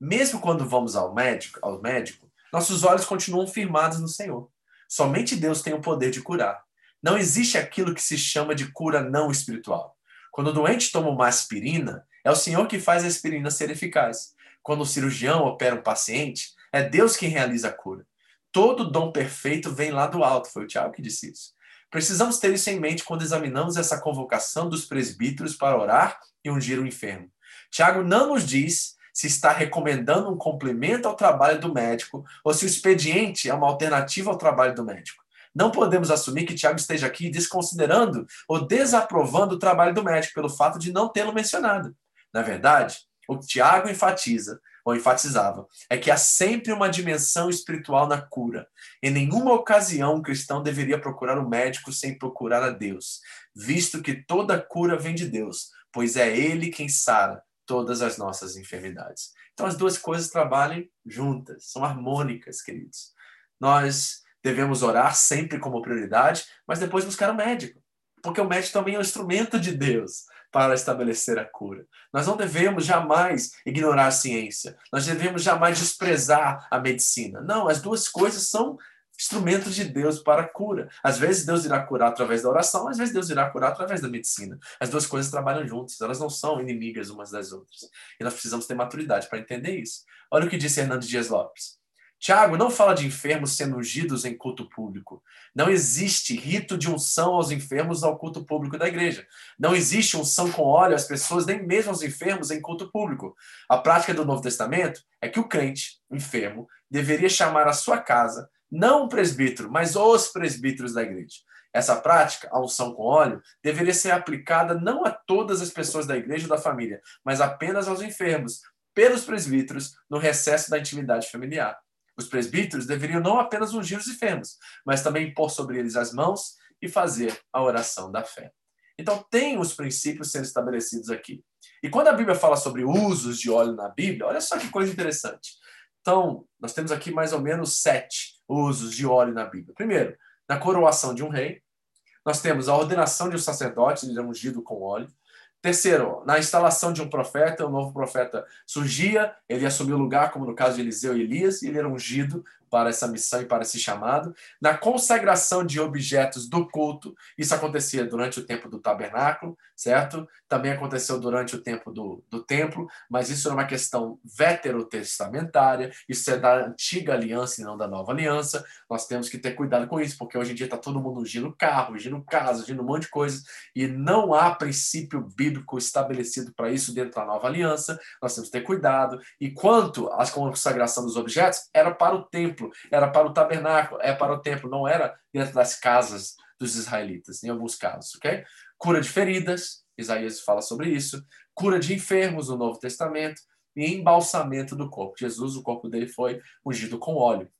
mesmo quando vamos ao médico, ao médico, nossos olhos continuam firmados no Senhor. Somente Deus tem o poder de curar. Não existe aquilo que se chama de cura não espiritual. Quando o doente toma uma aspirina, é o Senhor que faz a aspirina ser eficaz. Quando o cirurgião opera um paciente, é Deus quem realiza a cura. Todo dom perfeito vem lá do alto, foi o Tiago que disse isso. Precisamos ter isso em mente quando examinamos essa convocação dos presbíteros para orar e ungir o enfermo. Tiago não nos diz se está recomendando um complemento ao trabalho do médico ou se o expediente é uma alternativa ao trabalho do médico. Não podemos assumir que Tiago esteja aqui desconsiderando ou desaprovando o trabalho do médico pelo fato de não tê-lo mencionado. Na verdade, o que Tiago enfatiza, ou enfatizava, é que há sempre uma dimensão espiritual na cura. Em nenhuma ocasião um cristão deveria procurar o um médico sem procurar a Deus, visto que toda cura vem de Deus, pois é Ele quem sara todas as nossas enfermidades. Então as duas coisas trabalham juntas, são harmônicas, queridos. Nós devemos orar sempre como prioridade, mas depois buscar o um médico, porque o médico também é um instrumento de Deus para estabelecer a cura. Nós não devemos jamais ignorar a ciência, nós devemos jamais desprezar a medicina. Não, as duas coisas são instrumentos de Deus para cura. Às vezes Deus irá curar através da oração, às vezes Deus irá curar através da medicina. As duas coisas trabalham juntas, elas não são inimigas umas das outras. E nós precisamos ter maturidade para entender isso. Olha o que disse Hernando Dias Lopes. Tiago não fala de enfermos sendo ungidos em culto público. Não existe rito de unção aos enfermos ao culto público da igreja. Não existe unção com óleo às pessoas, nem mesmo aos enfermos em culto público. A prática do Novo Testamento é que o crente, enfermo, deveria chamar a sua casa, não o presbítero, mas os presbíteros da igreja. Essa prática, a unção com óleo, deveria ser aplicada não a todas as pessoas da igreja ou da família, mas apenas aos enfermos, pelos presbíteros, no recesso da intimidade familiar. Os presbíteros deveriam não apenas ungir os enfermos, mas também pôr sobre eles as mãos e fazer a oração da fé. Então, tem os princípios sendo estabelecidos aqui. E quando a Bíblia fala sobre usos de óleo na Bíblia, olha só que coisa interessante. Então, nós temos aqui mais ou menos sete usos de óleo na Bíblia. Primeiro, na coroação de um rei, nós temos a ordenação de um sacerdote, ele é ungido com óleo. Terceiro, na instalação de um profeta, o novo profeta surgia, ele assumiu o lugar, como no caso de Eliseu e Elias, e ele era ungido para essa missão e para esse chamado. Na consagração de objetos do culto, isso acontecia durante o tempo do tabernáculo, certo? Também aconteceu durante o tempo do, do templo, mas isso era uma questão veterotestamentária, isso é da antiga aliança e não da nova aliança. Nós temos que ter cuidado com isso, porque hoje em dia está todo mundo ungindo carro, ungindo casa, ungindo um monte de coisas, e não há princípio bíblico estabelecido para isso dentro da nova aliança. Nós temos que ter cuidado. E quanto à consagração dos objetos, era para o templo templo, era para o tabernáculo, é para o templo, não era dentro das casas dos israelitas, em alguns casos, ok? Cura de feridas, Isaías fala sobre isso, cura de enfermos no Novo Testamento e embalsamento do corpo. Jesus, o corpo dele foi ungido com óleo,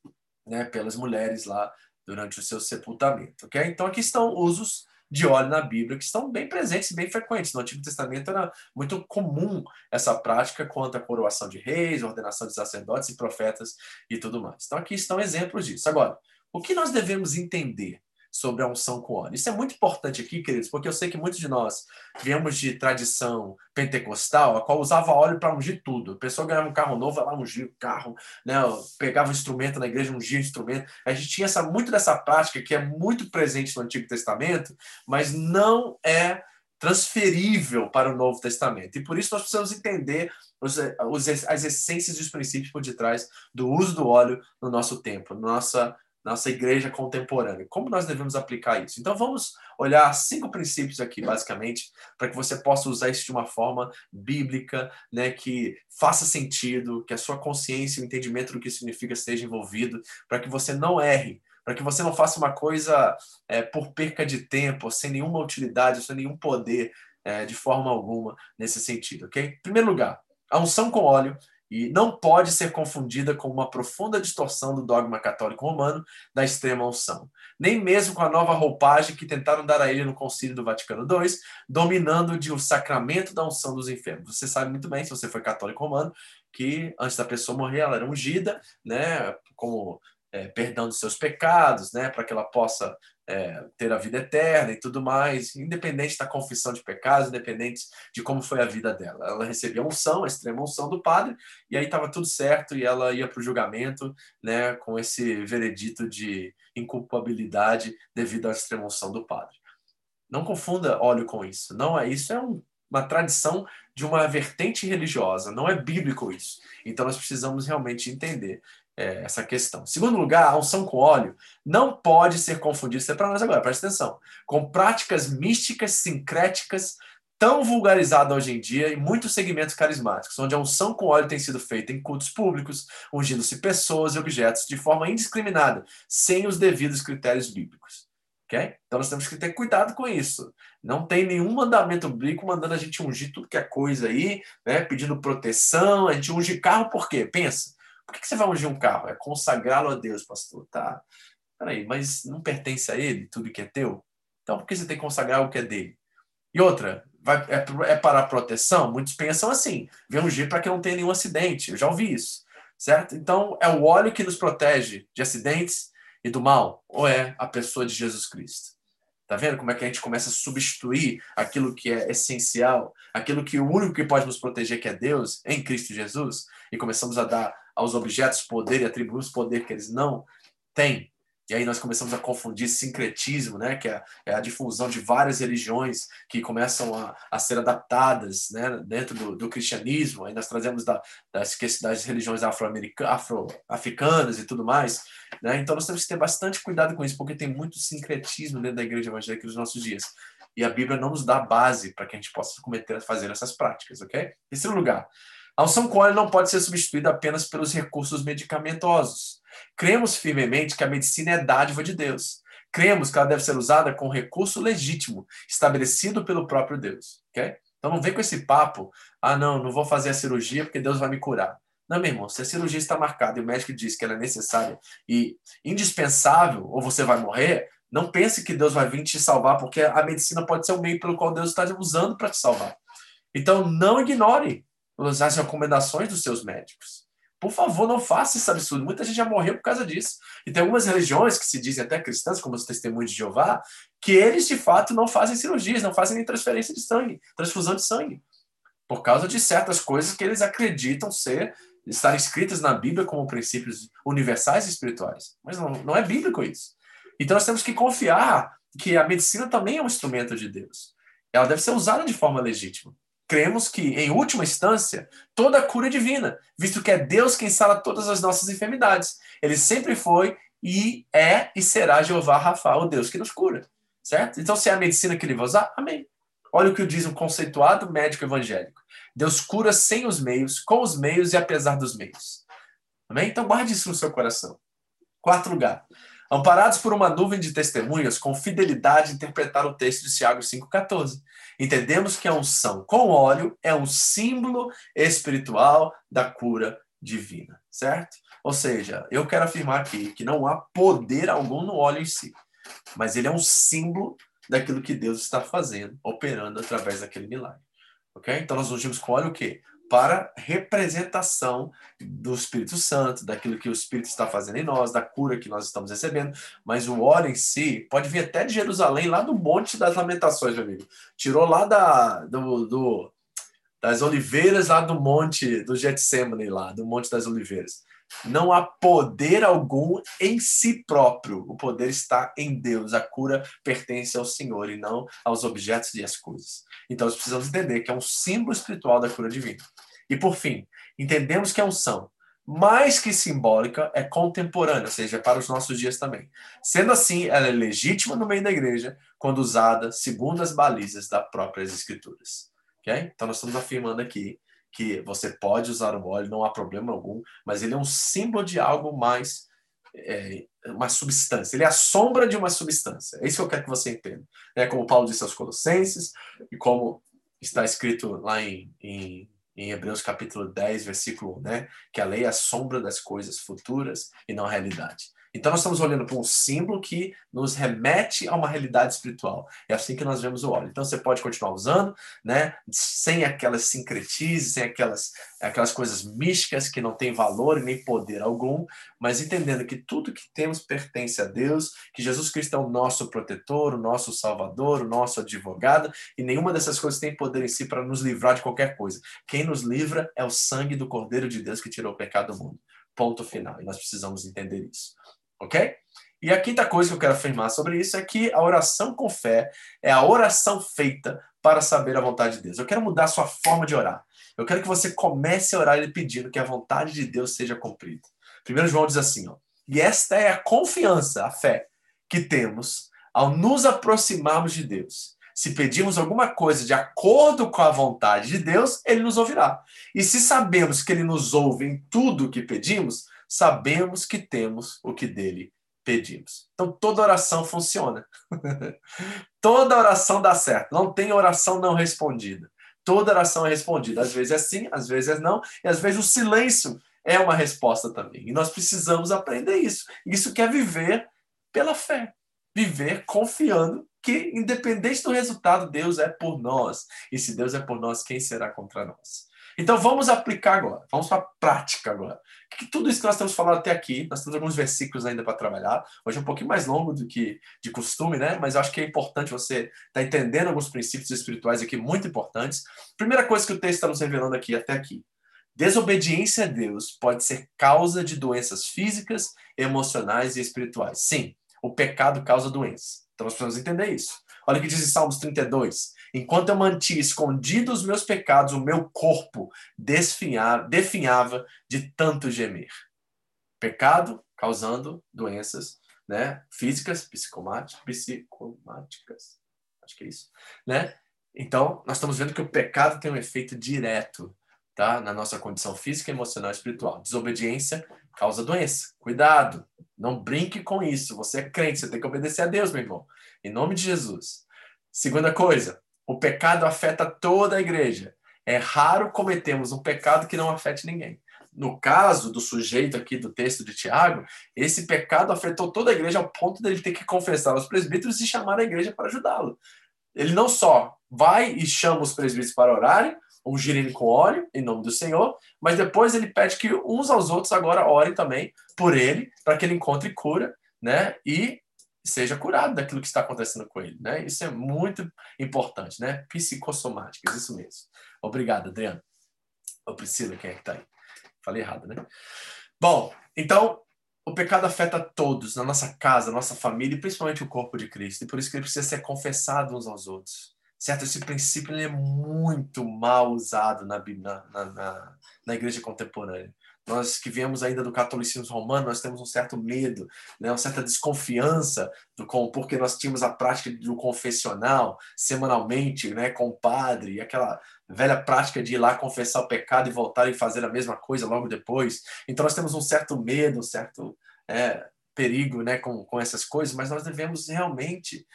né, pelas mulheres lá durante o seu sepultamento, ok? Então aqui estão usos de óleo na Bíblia, que estão bem presentes e bem frequentes. No Antigo Testamento era muito comum essa prática quanto à coroação de reis, ordenação de sacerdotes e profetas e tudo mais. Então aqui estão exemplos disso. Agora, o que nós devemos entender sobre a unção com óleo. Isso é muito importante aqui, queridos, porque eu sei que muitos de nós viemos de tradição pentecostal, a qual usava óleo para ungir tudo. A pessoa ganhava um carro novo, ela ungia o carro, né? pegava um instrumento na igreja, ungia o instrumento. A gente tinha essa, muito dessa prática que é muito presente no Antigo Testamento, mas não é transferível para o Novo Testamento. E por isso nós precisamos entender os, os, as essências e os princípios por detrás do uso do óleo no nosso tempo, na nossa nossa igreja contemporânea. Como nós devemos aplicar isso? Então vamos olhar cinco princípios aqui, basicamente, para que você possa usar isso de uma forma bíblica, né, que faça sentido, que a sua consciência e o entendimento do que significa esteja envolvido, para que você não erre, para que você não faça uma coisa é, por perca de tempo, sem nenhuma utilidade, sem nenhum poder, é, de forma alguma, nesse sentido, ok? Em primeiro lugar, a unção com óleo e não pode ser confundida com uma profunda distorção do dogma católico romano da extrema unção, nem mesmo com a nova roupagem que tentaram dar a ele no Concílio do Vaticano II, dominando de o um sacramento da unção dos enfermos. Você sabe muito bem, se você foi católico romano, que antes da pessoa morrer ela era ungida, né, como é, perdão dos seus pecados, né, para que ela possa é, ter a vida eterna e tudo mais, independente da confissão de pecados, independente de como foi a vida dela. Ela recebia a unção, a extrema unção do padre, e aí estava tudo certo e ela ia para o julgamento né, com esse veredito de inculpabilidade devido à extrema unção do padre. Não confunda óleo com isso. Não é isso, é um, uma tradição de uma vertente religiosa, não é bíblico isso. Então nós precisamos realmente entender é, essa questão. Segundo lugar, a unção com óleo não pode ser confundida, isso é para nós agora, presta atenção, com práticas místicas, sincréticas, tão vulgarizada hoje em dia em muitos segmentos carismáticos, onde a unção com óleo tem sido feita em cultos públicos, ungindo-se pessoas e objetos de forma indiscriminada, sem os devidos critérios bíblicos. Okay? Então nós temos que ter cuidado com isso. Não tem nenhum mandamento bíblico mandando a gente ungir tudo que é coisa aí, né? pedindo proteção. A gente unge carro por quê? Pensa. Por que você vai ungir um carro? É consagrá-lo a Deus, pastor. Tá. Peraí, mas não pertence a ele tudo que é teu? Então por que você tem que consagrar o que é dele? E outra, vai, é, é para proteção? Muitos pensam assim: vem ungir para que não tenha nenhum acidente. Eu já ouvi isso. Certo? Então é o óleo que nos protege de acidentes e do mal? Ou é a pessoa de Jesus Cristo? Tá vendo como é que a gente começa a substituir aquilo que é essencial, aquilo que o único que pode nos proteger, que é Deus, em Cristo Jesus, e começamos a dar aos objetos poder e atribuímos poder que eles não têm. E aí nós começamos a confundir sincretismo, né, que é, é a difusão de várias religiões que começam a, a ser adaptadas né, dentro do, do, cristianismo. Aí nós trazemos da, das, das religiões afro-africanas e tudo mais. Né? Então nós temos que ter bastante cuidado com isso, porque tem muito sincretismo dentro da igreja evangélica nos nossos dias. E a Bíblia não nos dá base para que a gente possa cometer, fazer essas práticas, ok? Terceiro lugar, a unção com óleo não pode ser substituída apenas pelos recursos medicamentosos. Cremos firmemente que a medicina é dádiva de Deus. Cremos que ela deve ser usada com recurso legítimo, estabelecido pelo próprio Deus. Okay? Então não vem com esse papo, ah, não, não vou fazer a cirurgia porque Deus vai me curar. Não, meu irmão, se a cirurgia está marcada e o médico diz que ela é necessária e indispensável, ou você vai morrer, não pense que Deus vai vir te salvar, porque a medicina pode ser o meio pelo qual Deus está usando para te salvar. Então, não ignore as recomendações dos seus médicos. Por favor, não faça esse absurdo. Muita gente já morreu por causa disso. E tem algumas religiões que se dizem até cristãs, como os testemunhos de Jeová, que eles de fato não fazem cirurgias, não fazem nem transferência de sangue, transfusão de sangue, por causa de certas coisas que eles acreditam ser estar escritas na Bíblia como princípios universais e espirituais. Mas não, não é bíblico isso. Então nós temos que confiar que a medicina também é um instrumento de Deus. Ela deve ser usada de forma legítima cremos que, em última instância, toda a cura é divina, visto que é Deus quem sara todas as nossas enfermidades. Ele sempre foi e é e será Jeová Rafa, o Deus que nos cura. Certo? Então, se é a medicina que ele vai usar, amém. Olha o que diz um conceituado médico evangélico. Deus cura sem os meios, com os meios e apesar dos meios. Amém? Então, guarde isso no seu coração. Quarto lugar. Amparados por uma nuvem de testemunhas, com fidelidade interpretaram o texto de Tiago 5,14. Entendemos que a unção com óleo é um símbolo espiritual da cura divina, certo? Ou seja, eu quero afirmar aqui que não há poder algum no óleo em si, mas ele é um símbolo daquilo que Deus está fazendo, operando através daquele milagre. Ok? Então nós ungimos com óleo o quê? Para representação do Espírito Santo, daquilo que o Espírito está fazendo em nós, da cura que nós estamos recebendo. Mas o óleo em si pode vir até de Jerusalém, lá do Monte das Lamentações, meu amigo. Tirou lá da, do, do das oliveiras, lá do Monte do Getsemane, lá, do Monte das Oliveiras. Não há poder algum em si próprio. O poder está em Deus. A cura pertence ao Senhor e não aos objetos e às coisas. Então, nós precisamos entender que é um símbolo espiritual da cura divina. E, por fim, entendemos que a unção, mais que simbólica, é contemporânea, ou seja, é para os nossos dias também. Sendo assim, ela é legítima no meio da igreja quando usada segundo as balizas das próprias escrituras. Okay? Então, nós estamos afirmando aqui que você pode usar o óleo, não há problema algum, mas ele é um símbolo de algo mais, é, uma substância. Ele é a sombra de uma substância. É isso que eu quero que você entenda. É como Paulo disse aos Colossenses, e como está escrito lá em, em, em Hebreus capítulo 10, versículo 1, né? que a lei é a sombra das coisas futuras e não a realidade. Então, nós estamos olhando para um símbolo que nos remete a uma realidade espiritual. É assim que nós vemos o óleo. Então, você pode continuar usando, né? Sem aquelas sincretizes, sem aquelas, aquelas coisas místicas que não têm valor nem poder algum, mas entendendo que tudo que temos pertence a Deus, que Jesus Cristo é o nosso protetor, o nosso salvador, o nosso advogado, e nenhuma dessas coisas tem poder em si para nos livrar de qualquer coisa. Quem nos livra é o sangue do Cordeiro de Deus que tirou o pecado do mundo. Ponto final. E nós precisamos entender isso. Ok? E a quinta coisa que eu quero afirmar sobre isso é que a oração com fé é a oração feita para saber a vontade de Deus. Eu quero mudar a sua forma de orar. Eu quero que você comece a orar ele pedindo que a vontade de Deus seja cumprida. Primeiro João diz assim, ó, e esta é a confiança, a fé que temos ao nos aproximarmos de Deus. Se pedimos alguma coisa de acordo com a vontade de Deus, ele nos ouvirá. E se sabemos que ele nos ouve em tudo o que pedimos, sabemos que temos o que dele pedimos. Então toda oração funciona. toda oração dá certo. Não tem oração não respondida. Toda oração é respondida. Às vezes é sim, às vezes é não, e às vezes o silêncio é uma resposta também. E nós precisamos aprender isso. Isso quer viver pela fé. Viver confiando que, independente do resultado, Deus é por nós. E se Deus é por nós, quem será contra nós? Então vamos aplicar agora, vamos para a prática agora. Que tudo isso que nós temos falado até aqui, nós temos alguns versículos ainda para trabalhar. Hoje é um pouquinho mais longo do que de costume, né? Mas eu acho que é importante você estar tá entendendo alguns princípios espirituais aqui muito importantes. Primeira coisa que o texto está nos revelando aqui até aqui. Desobediência a Deus pode ser causa de doenças físicas, emocionais e espirituais. Sim, o pecado causa doença. Então nós precisamos entender isso. Olha o que diz em Salmos 32. Enquanto eu mantinha escondidos os meus pecados, o meu corpo desfinhava, definhava de tanto gemer. Pecado causando doenças né, físicas, psicomáticas, psicomáticas, acho que é isso, né? Então, nós estamos vendo que o pecado tem um efeito direto tá? na nossa condição física, emocional e espiritual. Desobediência causa doença. Cuidado, não brinque com isso. Você é crente, você tem que obedecer a Deus, meu irmão. Em nome de Jesus. Segunda coisa, o pecado afeta toda a igreja. É raro cometermos um pecado que não afete ninguém. No caso do sujeito aqui do texto de Tiago, esse pecado afetou toda a igreja ao ponto dele ter que confessar aos presbíteros e chamar a igreja para ajudá-lo. Ele não só vai e chama os presbíteros para orarem, ungirem com óleo, em nome do Senhor, mas depois ele pede que uns aos outros agora orem também por ele, para que ele encontre cura, né? E seja curado daquilo que está acontecendo com ele, né? Isso é muito importante, né? Psicossomáticas, isso mesmo. Obrigado, Adriano. Ou Priscila, quem é que está aí? Falei errado, né? Bom, então, o pecado afeta todos, na nossa casa, na nossa família e principalmente o corpo de Cristo. E por isso que ele precisa ser confessado uns aos outros. Certo? Esse princípio é muito mal usado na, na, na, na igreja contemporânea. Nós que viemos ainda do catolicismo romano, nós temos um certo medo, né, uma certa desconfiança do com, porque nós tínhamos a prática do confessional semanalmente, né, com o padre, aquela velha prática de ir lá confessar o pecado e voltar e fazer a mesma coisa logo depois. Então nós temos um certo medo, um certo é, perigo, né, com, com essas coisas, mas nós devemos realmente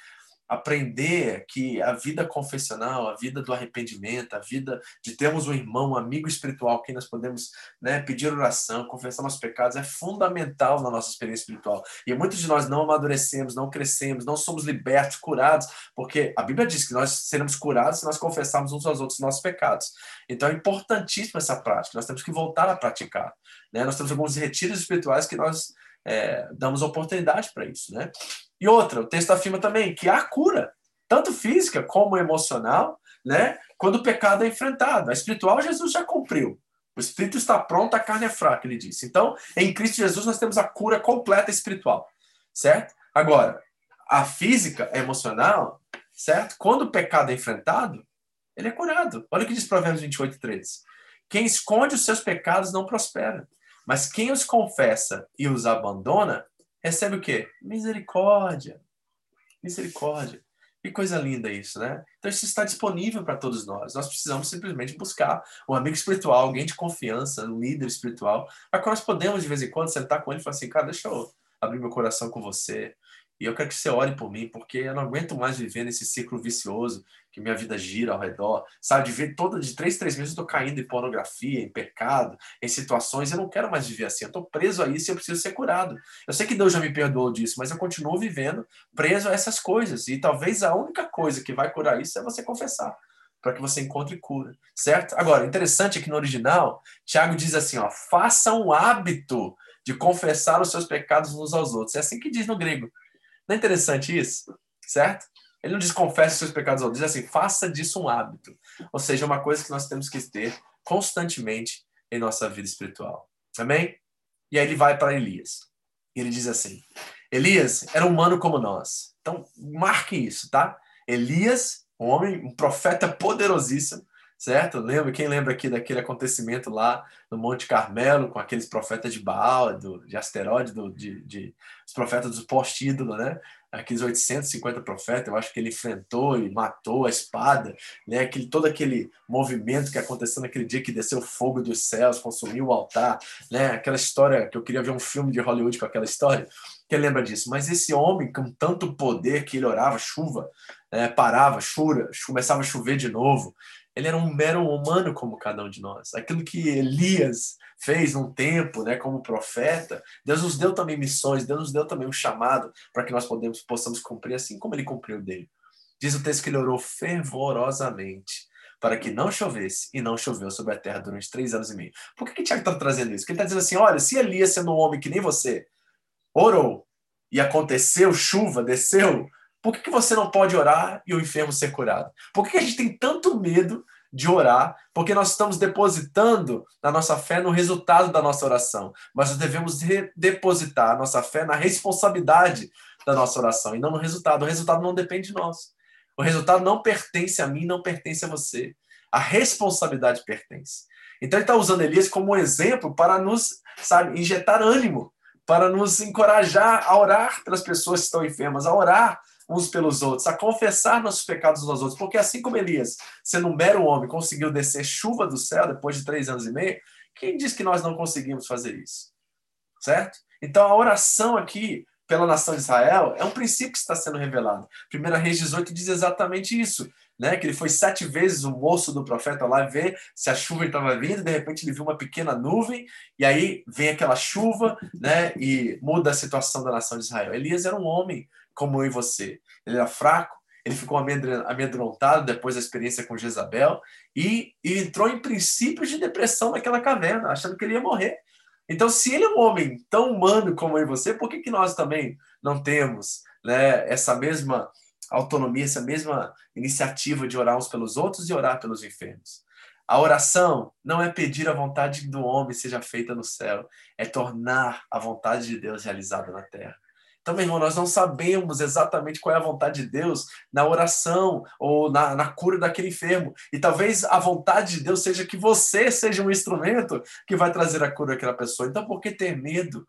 aprender que a vida confessional, a vida do arrependimento, a vida de termos um irmão, um amigo espiritual, que nós podemos né, pedir oração, confessar nossos pecados, é fundamental na nossa experiência espiritual. E muitos de nós não amadurecemos, não crescemos, não somos libertos, curados, porque a Bíblia diz que nós seremos curados se nós confessarmos uns aos outros nossos pecados. Então é importantíssima essa prática, nós temos que voltar a praticar. Né? Nós temos alguns retiros espirituais que nós é, damos oportunidade para isso, né? E outra, o texto afirma também que há cura, tanto física como emocional, né? Quando o pecado é enfrentado. A espiritual, Jesus já cumpriu. O espírito está pronto, a carne é fraca, ele disse. Então, em Cristo Jesus, nós temos a cura completa espiritual, certo? Agora, a física, a emocional, certo? Quando o pecado é enfrentado, ele é curado. Olha o que diz Provérbios 28, 13. Quem esconde os seus pecados não prospera, mas quem os confessa e os abandona recebe o quê? Misericórdia. Misericórdia. Que coisa linda isso, né? Então isso está disponível para todos nós. Nós precisamos simplesmente buscar um amigo espiritual, alguém de confiança, um líder espiritual, para que nós podemos de vez em quando sentar com ele e falar assim, cara, deixa eu abrir meu coração com você. E eu quero que você ore por mim, porque eu não aguento mais viver nesse ciclo vicioso que minha vida gira ao redor. Sabe, de ver toda de três, três meses eu tô caindo em pornografia, em pecado, em situações. Eu não quero mais viver assim. Eu tô preso a isso e eu preciso ser curado. Eu sei que Deus já me perdoou disso, mas eu continuo vivendo preso a essas coisas. E talvez a única coisa que vai curar isso é você confessar para que você encontre cura, certo? Agora, interessante é que no original, Tiago diz assim, ó, faça um hábito de confessar os seus pecados uns aos outros. É assim que diz no grego. Não é interessante isso? Certo? Ele não diz confesse seus pecados ao diz assim, faça disso um hábito. Ou seja, uma coisa que nós temos que ter constantemente em nossa vida espiritual. Amém? E aí ele vai para Elias. E ele diz assim: Elias era humano como nós. Então, marque isso, tá? Elias, um homem, um profeta poderosíssimo, certo? Lembra, quem lembra aqui daquele acontecimento lá no Monte Carmelo com aqueles profetas de Baal, do, de asteroide, do, de, de, os profetas do post-ídolo, né? Aqueles 850 profetas, eu acho que ele enfrentou e matou a espada, né? Aquele, todo aquele movimento que aconteceu naquele dia que desceu fogo dos céus, consumiu o altar, né? Aquela história que eu queria ver um filme de Hollywood com aquela história. Quem lembra disso? Mas esse homem, com tanto poder que ele orava, chuva, é, parava, chura, começava a chover de novo. Ele era um mero humano como cada um de nós. Aquilo que Elias fez num tempo, né, como profeta, Deus nos deu também missões, Deus nos deu também um chamado para que nós podemos, possamos cumprir assim como ele cumpriu dele. Diz o texto que ele orou fervorosamente para que não chovesse, e não choveu sobre a terra durante três anos e meio. Por que, que Tiago está trazendo isso? Porque ele está dizendo assim: olha, se Elias, sendo um homem que nem você, orou e aconteceu, chuva, desceu, por que, que você não pode orar e o enfermo ser curado? Por que, que a gente tem tanto medo de orar? Porque nós estamos depositando a nossa fé no resultado da nossa oração. Mas nós devemos depositar a nossa fé na responsabilidade da nossa oração e não no resultado. O resultado não depende de nós. O resultado não pertence a mim, não pertence a você. A responsabilidade pertence. Então ele está usando Elias como um exemplo para nos, sabe, injetar ânimo para nos encorajar a orar pelas pessoas que estão enfermas, a orar uns pelos outros, a confessar nossos pecados uns aos outros. Porque assim como Elias, sendo um mero homem, conseguiu descer chuva do céu depois de três anos e meio, quem diz que nós não conseguimos fazer isso? Certo? Então a oração aqui pela nação de Israel é um princípio que está sendo revelado. 1 Reis 18 diz exatamente isso né? Que ele foi sete vezes o moço do profeta lá ver se a chuva estava vindo, de repente ele viu uma pequena nuvem, e aí vem aquela chuva, né? E muda a situação da nação de Israel. Elias era um homem como eu e você. Ele era fraco, ele ficou amedrontado depois da experiência com Jezabel e, e entrou em princípios de depressão naquela caverna, achando que ele ia morrer. Então, se ele é um homem tão humano como eu e você, por que, que nós também não temos né, essa mesma autonomia, essa mesma iniciativa de orar uns pelos outros e orar pelos enfermos. A oração não é pedir a vontade do homem seja feita no céu, é tornar a vontade de Deus realizada na terra. Então, meu irmão, nós não sabemos exatamente qual é a vontade de Deus na oração ou na, na cura daquele enfermo. E talvez a vontade de Deus seja que você seja um instrumento que vai trazer a cura daquela pessoa. Então, por que ter medo?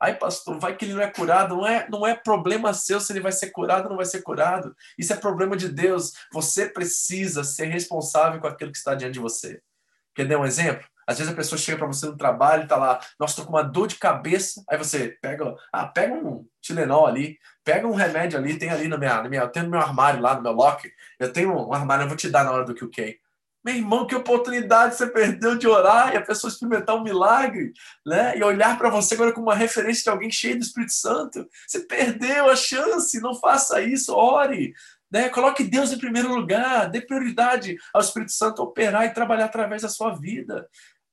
Ai, pastor, vai que ele não é curado. Não é, não é problema seu se ele vai ser curado ou não vai ser curado. Isso é problema de Deus. Você precisa ser responsável com aquilo que está diante de você. Quer dar um exemplo? Às vezes a pessoa chega para você no trabalho e está lá, nossa, estou com uma dor de cabeça. Aí você pega, ah, pega um Tilenol ali, pega um remédio ali, tem ali na minha, na minha, eu tenho no meu armário lá, no meu locker. Eu tenho um armário, eu vou te dar na hora do QK. Meu irmão, que oportunidade você perdeu de orar e a pessoa experimentar um milagre, né? E olhar para você agora como uma referência de alguém cheio do Espírito Santo. Você perdeu a chance, não faça isso, ore. Né? Coloque Deus em primeiro lugar, dê prioridade ao Espírito Santo operar e trabalhar através da sua vida,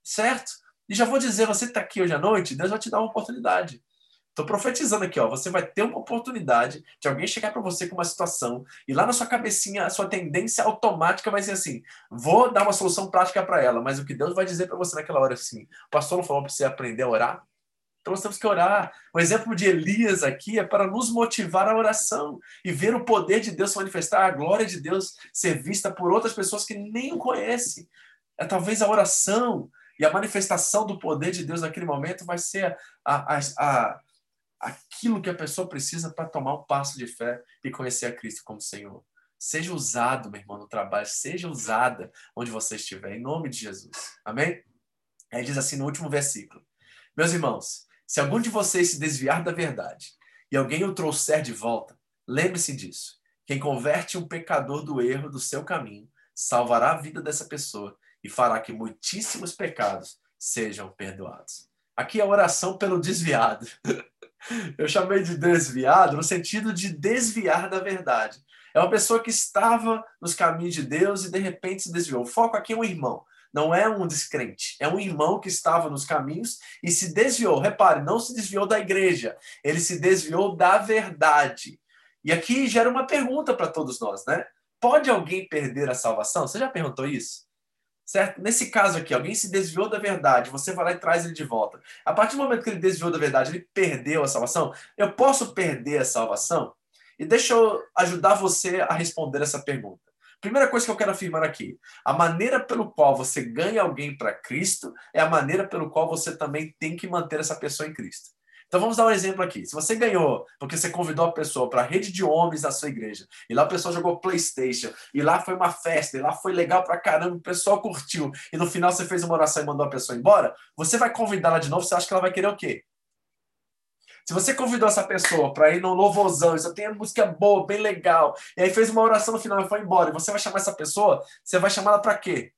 certo? E já vou dizer, você está aqui hoje à noite, Deus vai te dar uma oportunidade. Estou profetizando aqui, ó. Você vai ter uma oportunidade de alguém chegar para você com uma situação e lá na sua cabecinha a sua tendência automática vai ser assim: vou dar uma solução prática para ela, mas o que Deus vai dizer para você naquela hora é assim: o pastor não falou para você aprender a orar? Então nós temos que orar. O exemplo de Elias aqui é para nos motivar a oração e ver o poder de Deus se manifestar, a glória de Deus ser vista por outras pessoas que nem o conhecem. É talvez a oração e a manifestação do poder de Deus naquele momento vai ser a, a, a aquilo que a pessoa precisa para tomar um passo de fé e conhecer a Cristo como Senhor. Seja usado, meu irmão, no trabalho, seja usada onde você estiver, em nome de Jesus. Amém? Aí diz assim no último versículo: Meus irmãos, se algum de vocês se desviar da verdade e alguém o trouxer de volta, lembre-se disso. Quem converte um pecador do erro do seu caminho salvará a vida dessa pessoa e fará que muitíssimos pecados sejam perdoados. Aqui é a oração pelo desviado. Eu chamei de desviado no sentido de desviar da verdade. É uma pessoa que estava nos caminhos de Deus e de repente se desviou. O foco aqui é um irmão, não é um descrente. É um irmão que estava nos caminhos e se desviou. Repare, não se desviou da igreja, ele se desviou da verdade. E aqui gera uma pergunta para todos nós, né? Pode alguém perder a salvação? Você já perguntou isso? Certo? Nesse caso aqui, alguém se desviou da verdade, você vai lá e traz ele de volta. A partir do momento que ele desviou da verdade, ele perdeu a salvação. Eu posso perder a salvação? E deixa eu ajudar você a responder essa pergunta. Primeira coisa que eu quero afirmar aqui: a maneira pelo qual você ganha alguém para Cristo é a maneira pelo qual você também tem que manter essa pessoa em Cristo. Então vamos dar um exemplo aqui. Se você ganhou porque você convidou a pessoa para a rede de homens da sua igreja, e lá a pessoa jogou PlayStation, e lá foi uma festa, e lá foi legal pra caramba, o pessoal curtiu, e no final você fez uma oração e mandou a pessoa embora, você vai convidá-la de novo, você acha que ela vai querer o quê? Se você convidou essa pessoa para ir no louvorzão, e só tem música boa, bem legal, e aí fez uma oração no final e foi embora, e você vai chamar essa pessoa, você vai chamar ela para quê?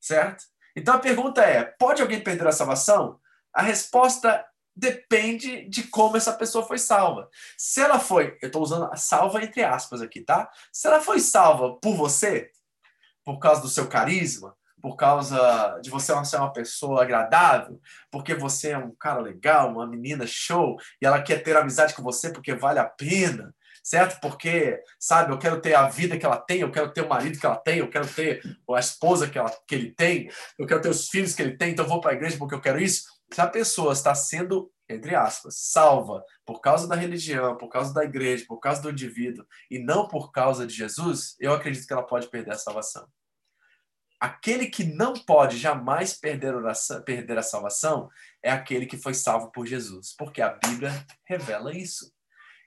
Certo? Então a pergunta é: pode alguém perder a salvação? A resposta depende de como essa pessoa foi salva. Se ela foi, eu estou usando a salva entre aspas aqui, tá? Se ela foi salva por você, por causa do seu carisma, por causa de você ser uma pessoa agradável, porque você é um cara legal, uma menina show, e ela quer ter amizade com você porque vale a pena, certo? Porque, sabe, eu quero ter a vida que ela tem, eu quero ter o marido que ela tem, eu quero ter a esposa que, ela, que ele tem, eu quero ter os filhos que ele tem, então eu vou para a igreja porque eu quero isso. Se a pessoa está sendo, entre aspas, salva por causa da religião, por causa da igreja, por causa do indivíduo, e não por causa de Jesus, eu acredito que ela pode perder a salvação. Aquele que não pode jamais perder, oração, perder a salvação é aquele que foi salvo por Jesus, porque a Bíblia revela isso.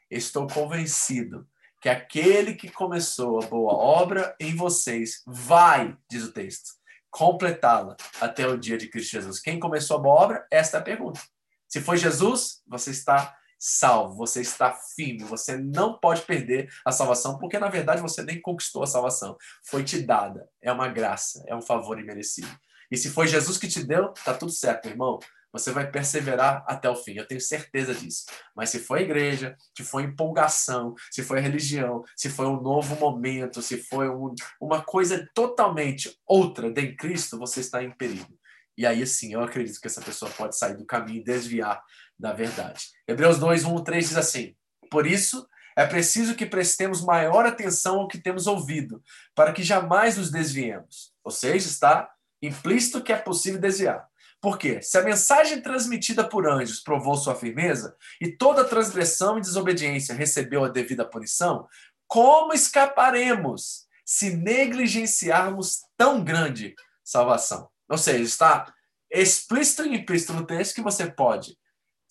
Estou convencido que aquele que começou a boa obra em vocês vai, diz o texto, completá-la até o dia de Cristo Jesus. Quem começou a boa obra? Esta é a pergunta. Se foi Jesus, você está salvo, você está firme, você não pode perder a salvação, porque na verdade você nem conquistou a salvação, foi te dada, é uma graça, é um favor imerecido. E se foi Jesus que te deu, tá tudo certo, irmão. Você vai perseverar até o fim, eu tenho certeza disso. Mas se foi a igreja, se foi empolgação, se foi a religião, se foi um novo momento, se foi um, uma coisa totalmente outra de Cristo, você está em perigo. E aí, sim, eu acredito que essa pessoa pode sair do caminho e desviar da verdade. Hebreus 2, 1, 3 diz assim: Por isso, é preciso que prestemos maior atenção ao que temos ouvido, para que jamais nos desviemos. Ou seja, está implícito que é possível desviar. Por quê? Se a mensagem transmitida por anjos provou sua firmeza e toda transgressão e desobediência recebeu a devida punição, como escaparemos se negligenciarmos tão grande salvação? Ou seja, está explícito e implícito no texto que você pode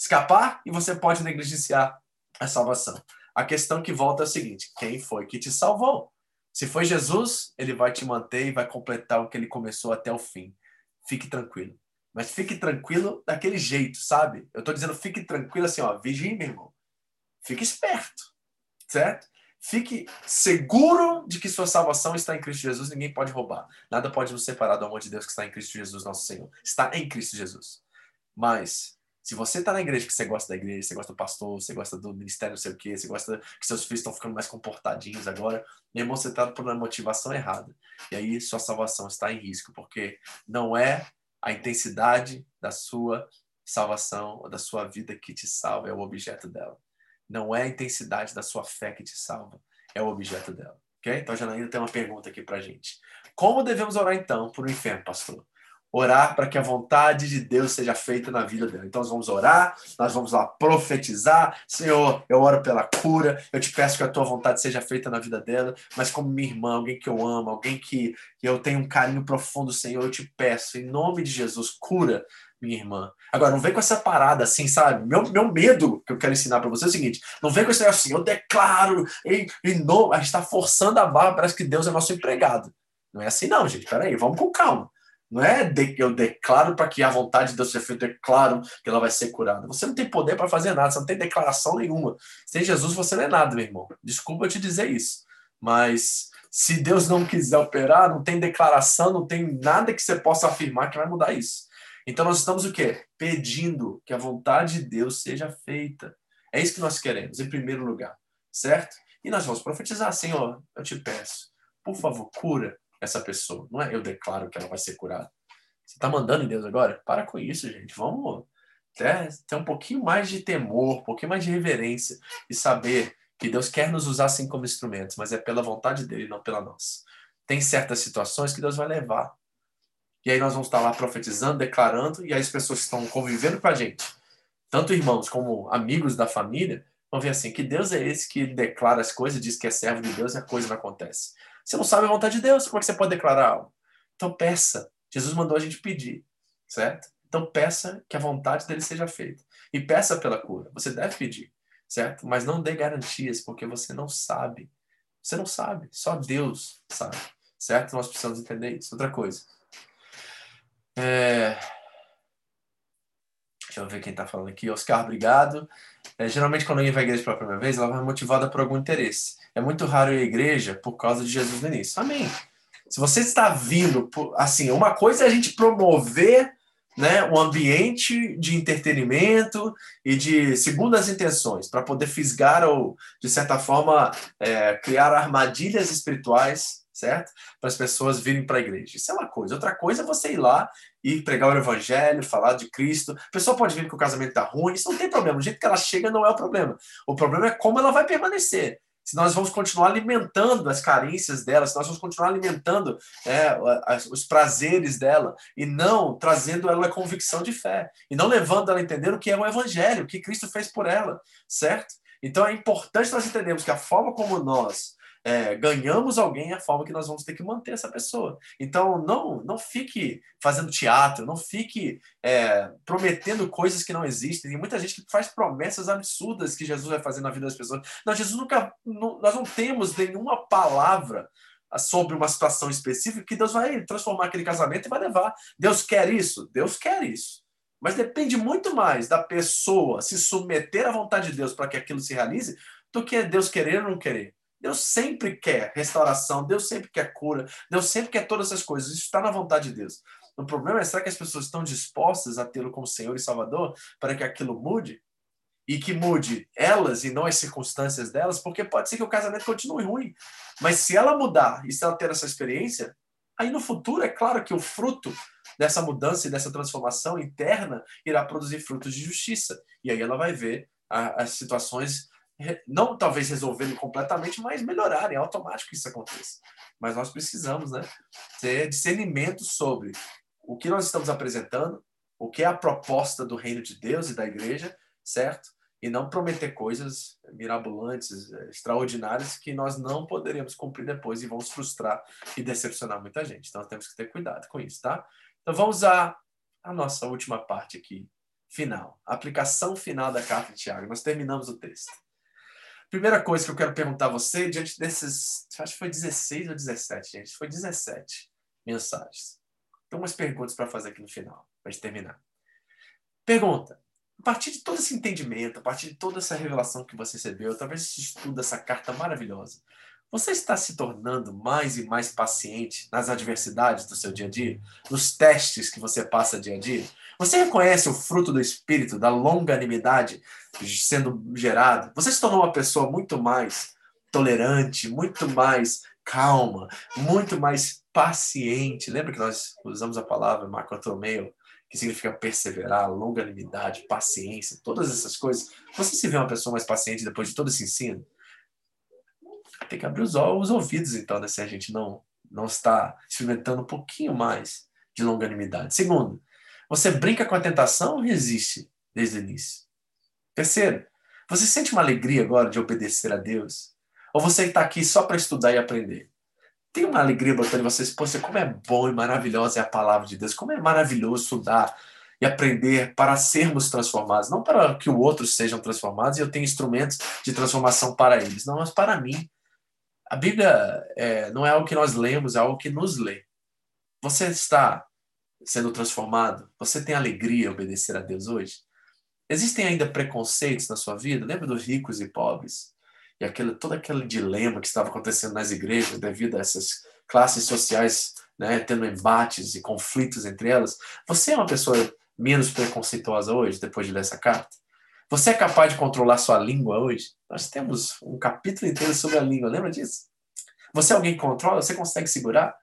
escapar e você pode negligenciar a salvação. A questão que volta é a seguinte: quem foi que te salvou? Se foi Jesus, ele vai te manter e vai completar o que ele começou até o fim. Fique tranquilo. Mas fique tranquilo daquele jeito, sabe? Eu estou dizendo fique tranquilo assim, ó, vigie, meu irmão. Fique esperto, certo? Fique seguro de que sua salvação está em Cristo Jesus, ninguém pode roubar. Nada pode nos separar do amor de Deus que está em Cristo Jesus, nosso Senhor. Está em Cristo Jesus. Mas, se você está na igreja que você gosta da igreja, você gosta do pastor, você gosta do ministério, não sei o quê, você gosta que seus filhos estão ficando mais comportadinhos agora, meu irmão, você está por uma motivação errada. E aí sua salvação está em risco, porque não é a intensidade da sua salvação da sua vida que te salva, é o objeto dela. Não é a intensidade da sua fé que te salva, é o objeto dela. Ok? Então, Janaína tem uma pergunta aqui para gente. Como devemos orar então por um inferno, pastor? Orar para que a vontade de Deus seja feita na vida dela. Então, nós vamos orar, nós vamos lá profetizar. Senhor, eu oro pela cura, eu te peço que a tua vontade seja feita na vida dela, mas como minha irmã, alguém que eu amo, alguém que eu tenho um carinho profundo, Senhor, eu te peço, em nome de Jesus, cura minha irmã. Agora, não vem com essa parada assim, sabe? Meu, meu medo que eu quero ensinar para você é o seguinte: não vem com esse assim, eu declaro, em, em nome, a gente está forçando a barra, parece que Deus é nosso empregado. Não é assim, não, gente. Peraí, vamos com calma. Não é de, eu declaro para que a vontade de Deus seja feita, declaro que ela vai ser curada. Você não tem poder para fazer nada, você não tem declaração nenhuma. Sem Jesus você não é nada, meu irmão. Desculpa eu te dizer isso. Mas se Deus não quiser operar, não tem declaração, não tem nada que você possa afirmar que vai mudar isso. Então nós estamos o quê? Pedindo que a vontade de Deus seja feita. É isso que nós queremos, em primeiro lugar, certo? E nós vamos profetizar, Senhor, eu te peço, por favor, cura essa pessoa. Não é eu declaro que ela vai ser curada. Você está mandando em Deus agora? Para com isso, gente. Vamos ter, ter um pouquinho mais de temor, um pouquinho mais de reverência e saber que Deus quer nos usar assim como instrumentos, mas é pela vontade dele, não pela nossa. Tem certas situações que Deus vai levar e aí nós vamos estar lá profetizando, declarando, e aí as pessoas que estão convivendo com a gente, tanto irmãos como amigos da família, vão ver assim, que Deus é esse que declara as coisas, diz que é servo de Deus e a coisa não acontece. Você não sabe a vontade de Deus, como é que você pode declarar algo? Então peça. Jesus mandou a gente pedir, certo? Então peça que a vontade dele seja feita. E peça pela cura. Você deve pedir, certo? Mas não dê garantias, porque você não sabe. Você não sabe. Só Deus sabe, certo? Nós precisamos entender isso. Outra coisa. É... Deixa eu ver quem está falando aqui. Oscar, obrigado. É, geralmente, quando alguém vai à igreja pela primeira vez, ela vai motivada por algum interesse. É muito raro ir à igreja por causa de Jesus no início. Amém. Se você está vindo, por, assim, uma coisa é a gente promover né, um ambiente de entretenimento e de segundas intenções, para poder fisgar ou, de certa forma, é, criar armadilhas espirituais, certo? Para as pessoas virem para a igreja. Isso é uma coisa. Outra coisa é você ir lá e pregar o evangelho, falar de Cristo. A pessoa pode vir que o casamento está ruim, isso não tem problema. O jeito que ela chega não é o problema. O problema é como ela vai permanecer se nós vamos continuar alimentando as carências dela, se nós vamos continuar alimentando é, os prazeres dela e não trazendo ela a convicção de fé e não levando ela a entender o que é o evangelho, o que Cristo fez por ela, certo? Então é importante nós entendermos que a forma como nós é, ganhamos alguém, é a forma que nós vamos ter que manter essa pessoa. Então, não, não fique fazendo teatro, não fique é, prometendo coisas que não existem. Tem muita gente que faz promessas absurdas que Jesus vai fazer na vida das pessoas. Não, Jesus nunca. Não, nós não temos nenhuma palavra sobre uma situação específica que Deus vai transformar aquele casamento e vai levar. Deus quer isso? Deus quer isso. Mas depende muito mais da pessoa se submeter à vontade de Deus para que aquilo se realize do que Deus querer ou não querer. Deus sempre quer restauração, Deus sempre quer cura, Deus sempre quer todas essas coisas. Isso está na vontade de Deus. O problema é, será que as pessoas estão dispostas a tê-lo como Senhor e Salvador para que aquilo mude? E que mude elas e não as circunstâncias delas, porque pode ser que o casamento continue ruim. Mas se ela mudar e se ela ter essa experiência, aí no futuro é claro que o fruto dessa mudança e dessa transformação interna irá produzir frutos de justiça. E aí ela vai ver as situações não talvez resolvendo completamente, mas melhorar, é automático que isso aconteça. Mas nós precisamos né, ter discernimento sobre o que nós estamos apresentando, o que é a proposta do reino de Deus e da igreja, certo? E não prometer coisas mirabolantes, extraordinárias, que nós não poderemos cumprir depois e vamos frustrar e decepcionar muita gente. Então temos que ter cuidado com isso, tá? Então vamos à a nossa última parte aqui, final. Aplicação final da carta de Tiago. Nós terminamos o texto. Primeira coisa que eu quero perguntar a você, diante desses, acho que foi 16 ou 17, gente, foi 17 mensagens. Tem umas perguntas para fazer aqui no final, para terminar. Pergunta: a partir de todo esse entendimento, a partir de toda essa revelação que você recebeu, através desse estudo dessa carta maravilhosa, você está se tornando mais e mais paciente nas adversidades do seu dia a dia, nos testes que você passa dia a dia? Você reconhece o fruto do espírito, da longanimidade sendo gerado? Você se tornou uma pessoa muito mais tolerante, muito mais calma, muito mais paciente. Lembra que nós usamos a palavra macrotomeu, que significa perseverar, longanimidade, paciência, todas essas coisas. Você se vê uma pessoa mais paciente depois de todo esse ensino? Tem que abrir os, os ouvidos, então, né, se a gente não, não está experimentando um pouquinho mais de longanimidade. Segundo, você brinca com a tentação ou resiste desde o início? Terceiro, você sente uma alegria agora de obedecer a Deus? Ou você está aqui só para estudar e aprender? Tem uma alegria botando em vocês, poxa, como é bom e maravilhosa é a palavra de Deus, como é maravilhoso estudar e aprender para sermos transformados, não para que os outros sejam transformados e eu tenho instrumentos de transformação para eles, não, mas para mim. A Bíblia é, não é algo que nós lemos, é algo que nos lê. Você está sendo transformado? Você tem alegria em obedecer a Deus hoje? Existem ainda preconceitos na sua vida? Lembra dos ricos e pobres? E aquele, todo aquele dilema que estava acontecendo nas igrejas devido a essas classes sociais né, tendo embates e conflitos entre elas. Você é uma pessoa menos preconceituosa hoje, depois de ler essa carta? Você é capaz de controlar sua língua hoje? Nós temos um capítulo inteiro sobre a língua, lembra disso? Você é alguém que controla? Você consegue segurar?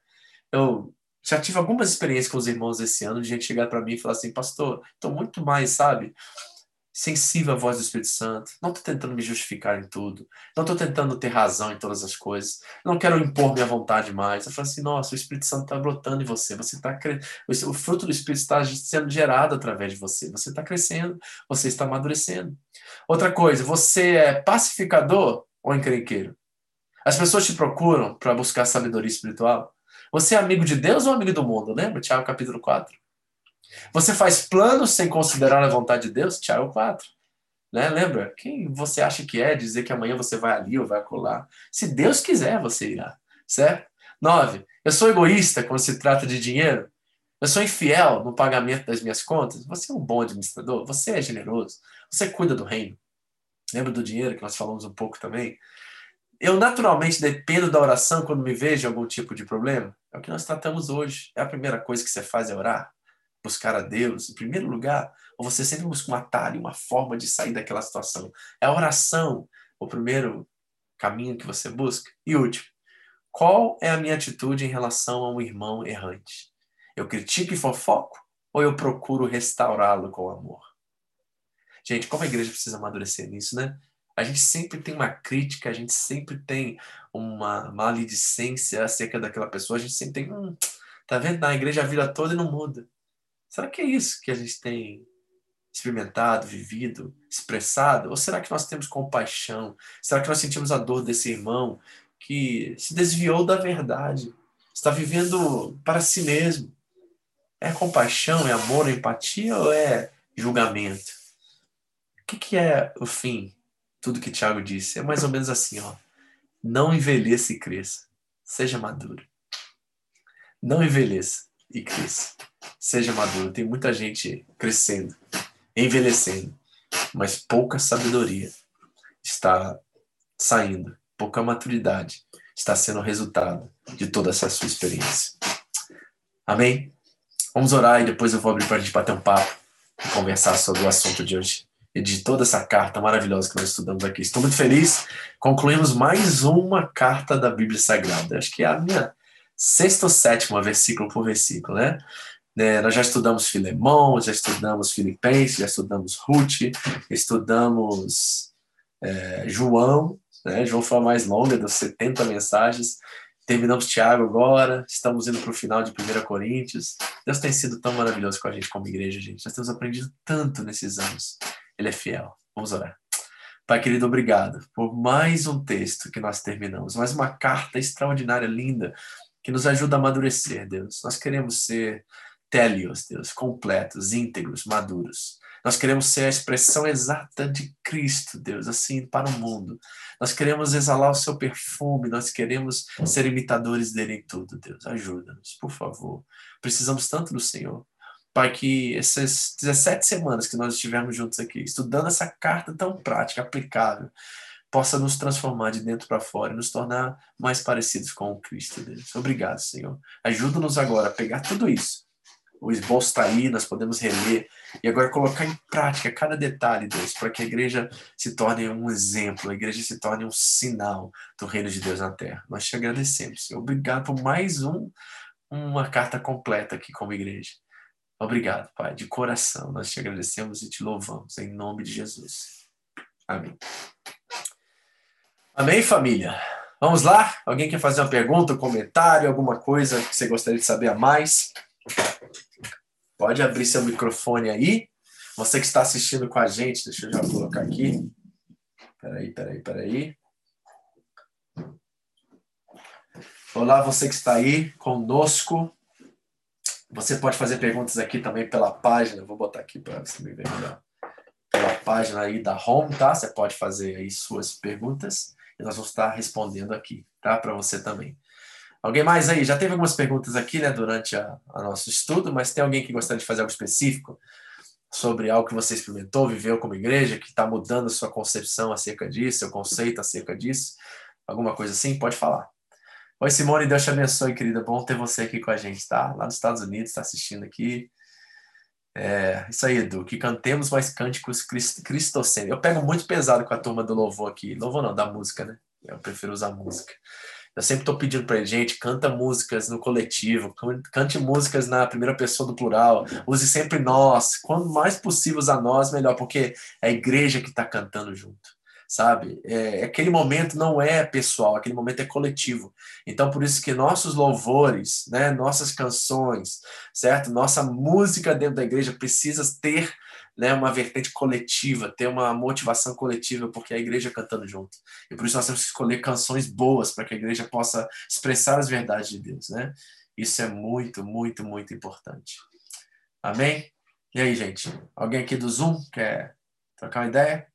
Eu já tive algumas experiências com os irmãos esse ano, de gente chegar para mim e falar assim, pastor, estou muito mais, sabe, sensível à voz do Espírito Santo. Não estou tentando me justificar em tudo. Não estou tentando ter razão em todas as coisas. Não quero impor minha vontade mais. Eu falo assim, nossa, o Espírito Santo está brotando em você. Você está cre... O fruto do Espírito está sendo gerado através de você. Você está crescendo. Você está amadurecendo. Outra coisa, você é pacificador ou encrenqueiro? As pessoas te procuram para buscar sabedoria espiritual? Você é amigo de Deus ou amigo do mundo? Lembra? Tiago capítulo 4. Você faz planos sem considerar a vontade de Deus? Tiago 4. Né? Lembra? Quem você acha que é dizer que amanhã você vai ali ou vai colar? Se Deus quiser, você irá. Certo? 9. Eu sou egoísta quando se trata de dinheiro? Eu sou infiel no pagamento das minhas contas? Você é um bom administrador? Você é generoso? Você cuida do reino? Lembra do dinheiro que nós falamos um pouco também? Eu naturalmente dependo da oração quando me vejo algum tipo de problema? É o que nós tratamos hoje. É a primeira coisa que você faz é orar? Buscar a Deus em primeiro lugar? Ou você sempre busca um atalho, uma forma de sair daquela situação? É a oração o primeiro caminho que você busca? E último, qual é a minha atitude em relação a um irmão errante? Eu critico e fofoco ou eu procuro restaurá-lo com amor? Gente, como a igreja precisa amadurecer nisso, né? A gente sempre tem uma crítica, a gente sempre tem uma maledicência acerca daquela pessoa, a gente sempre tem, hum, tá vendo? Na igreja a vida toda e não muda. Será que é isso que a gente tem experimentado, vivido, expressado? Ou será que nós temos compaixão? Será que nós sentimos a dor desse irmão que se desviou da verdade, está vivendo para si mesmo? É compaixão, é amor, é empatia ou é julgamento? O que, que é o fim? Tudo que Tiago disse é mais ou menos assim, ó. Não envelheça e cresça. Seja maduro. Não envelheça e cresça. Seja maduro. Tem muita gente crescendo, envelhecendo, mas pouca sabedoria está saindo, pouca maturidade está sendo o resultado de toda essa sua experiência. Amém? Vamos orar e depois eu vou abrir para a gente bater um papo e conversar sobre o assunto de hoje de toda essa carta maravilhosa que nós estudamos aqui. Estou muito feliz. Concluímos mais uma carta da Bíblia Sagrada. Acho que é a minha sexta ou sétima, versículo por versículo, né? É, nós já estudamos Filemão, já estudamos Filipenses, já estudamos Ruth, estudamos é, João, né? João foi a mais longa das 70 mensagens. Terminamos Tiago agora, estamos indo para o final de 1 Coríntios. Deus tem sido tão maravilhoso com a gente como igreja, gente. Nós temos aprendido tanto nesses anos. Ele é fiel. Vamos orar. Pai querido, obrigado por mais um texto que nós terminamos, mais uma carta extraordinária, linda, que nos ajuda a amadurecer, Deus. Nós queremos ser télios, Deus, completos, íntegros, maduros. Nós queremos ser a expressão exata de Cristo, Deus, assim, para o mundo. Nós queremos exalar o seu perfume, nós queremos ser imitadores dele em tudo, Deus. Ajuda-nos, por favor. Precisamos tanto do Senhor. Pai, que essas 17 semanas que nós estivemos juntos aqui, estudando essa carta tão prática, aplicável, possa nos transformar de dentro para fora e nos tornar mais parecidos com o Cristo, Deus. Obrigado, Senhor. Ajuda-nos agora a pegar tudo isso o esboço está aí, nós podemos reler e agora colocar em prática cada detalhe, Deus, para que a igreja se torne um exemplo, a igreja se torne um sinal do reino de Deus na terra. Nós te agradecemos, Senhor. Obrigado por mais um, uma carta completa aqui como igreja. Obrigado, Pai, de coração. Nós te agradecemos e te louvamos, em nome de Jesus. Amém. Amém, família? Vamos lá? Alguém quer fazer uma pergunta, um comentário, alguma coisa que você gostaria de saber a mais? Pode abrir seu microfone aí. Você que está assistindo com a gente, deixa eu já colocar aqui. Peraí, peraí, peraí. Olá, você que está aí conosco. Você pode fazer perguntas aqui também pela página. Vou botar aqui para você me ver melhor. Pela página aí da Home, tá? Você pode fazer aí suas perguntas e nós vamos estar respondendo aqui, tá? Para você também. Alguém mais aí? Já teve algumas perguntas aqui, né, durante a nosso estudo, mas tem alguém que gostaria de fazer algo específico sobre algo que você experimentou, viveu como igreja, que está mudando sua concepção acerca disso, seu conceito acerca disso? Alguma coisa assim? Pode falar. Oi, Simone, Deus te abençoe, querida. Bom ter você aqui com a gente, tá? Lá nos Estados Unidos, está assistindo aqui. É, isso aí, Edu, que cantemos mais cânticos cristocêntricos. Eu pego muito pesado com a turma do louvor aqui. Louvor não, da música, né? Eu prefiro usar música. Eu sempre estou pedindo para gente, canta músicas no coletivo, cante músicas na primeira pessoa do plural, use sempre nós. Quanto mais possível usar nós, melhor, porque é a igreja que está cantando junto, sabe? É, aquele momento não é pessoal, aquele momento é coletivo. Então, por isso que nossos louvores, né, nossas canções, certo? Nossa música dentro da igreja precisa ter né, uma vertente coletiva, ter uma motivação coletiva, porque é a igreja cantando junto. E por isso nós temos que escolher canções boas para que a igreja possa expressar as verdades de Deus, né? Isso é muito, muito, muito importante. Amém? E aí, gente? Alguém aqui do Zoom quer trocar uma ideia?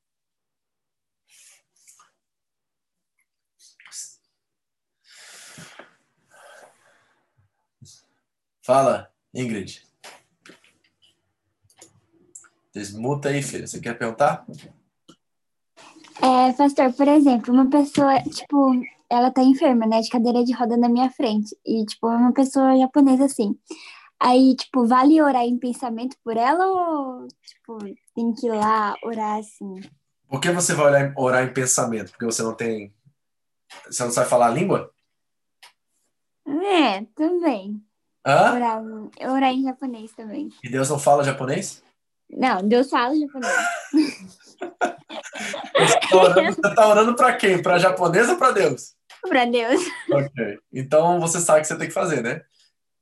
Fala, Ingrid. Desmuta aí, filha. Você quer perguntar? É, pastor, por exemplo, uma pessoa, tipo, ela tá enferma, né, de cadeira de roda na minha frente. E, tipo, é uma pessoa japonesa assim. Aí, tipo, vale orar em pensamento por ela ou, tipo, tem que ir lá orar assim? Por que você vai orar, orar em pensamento? Porque você não tem. Você não sabe falar a língua? É, também. Hã? Orar, orar em japonês também. E Deus não fala japonês? Não, Deus fala japonês. Você tá orando, você tá orando pra quem? Pra japonês ou pra Deus? pra Deus. Ok. Então você sabe o que você tem que fazer, né?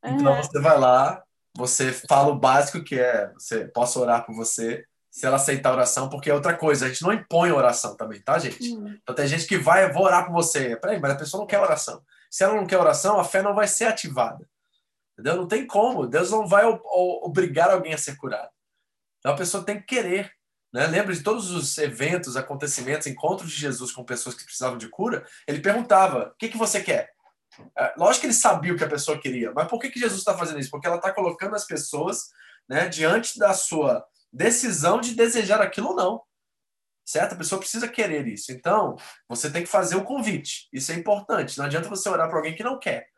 Então Aham. você vai lá, você fala o básico que é, você posso orar por você, se ela aceitar a oração, porque é outra coisa, a gente não impõe oração também, tá, gente? Hum, Então tem gente que vai, vou orar por você. Peraí, mas a pessoa não quer oração. Se ela não quer oração, a fé não vai ser ativada. Entendeu? Não tem como. Deus não vai obrigar alguém a ser curado. Então a pessoa tem que querer. Né? Lembra de todos os eventos, acontecimentos, encontros de Jesus com pessoas que precisavam de cura? Ele perguntava: o que, que você quer? É, Lógico que ele sabia o que a pessoa queria, mas por que, que Jesus está fazendo isso? Porque ela está colocando as pessoas né, diante da sua decisão de desejar aquilo ou não. Certo? A pessoa precisa querer isso. Então, você tem que fazer o convite. Isso é importante. Não adianta você orar para alguém que não quer.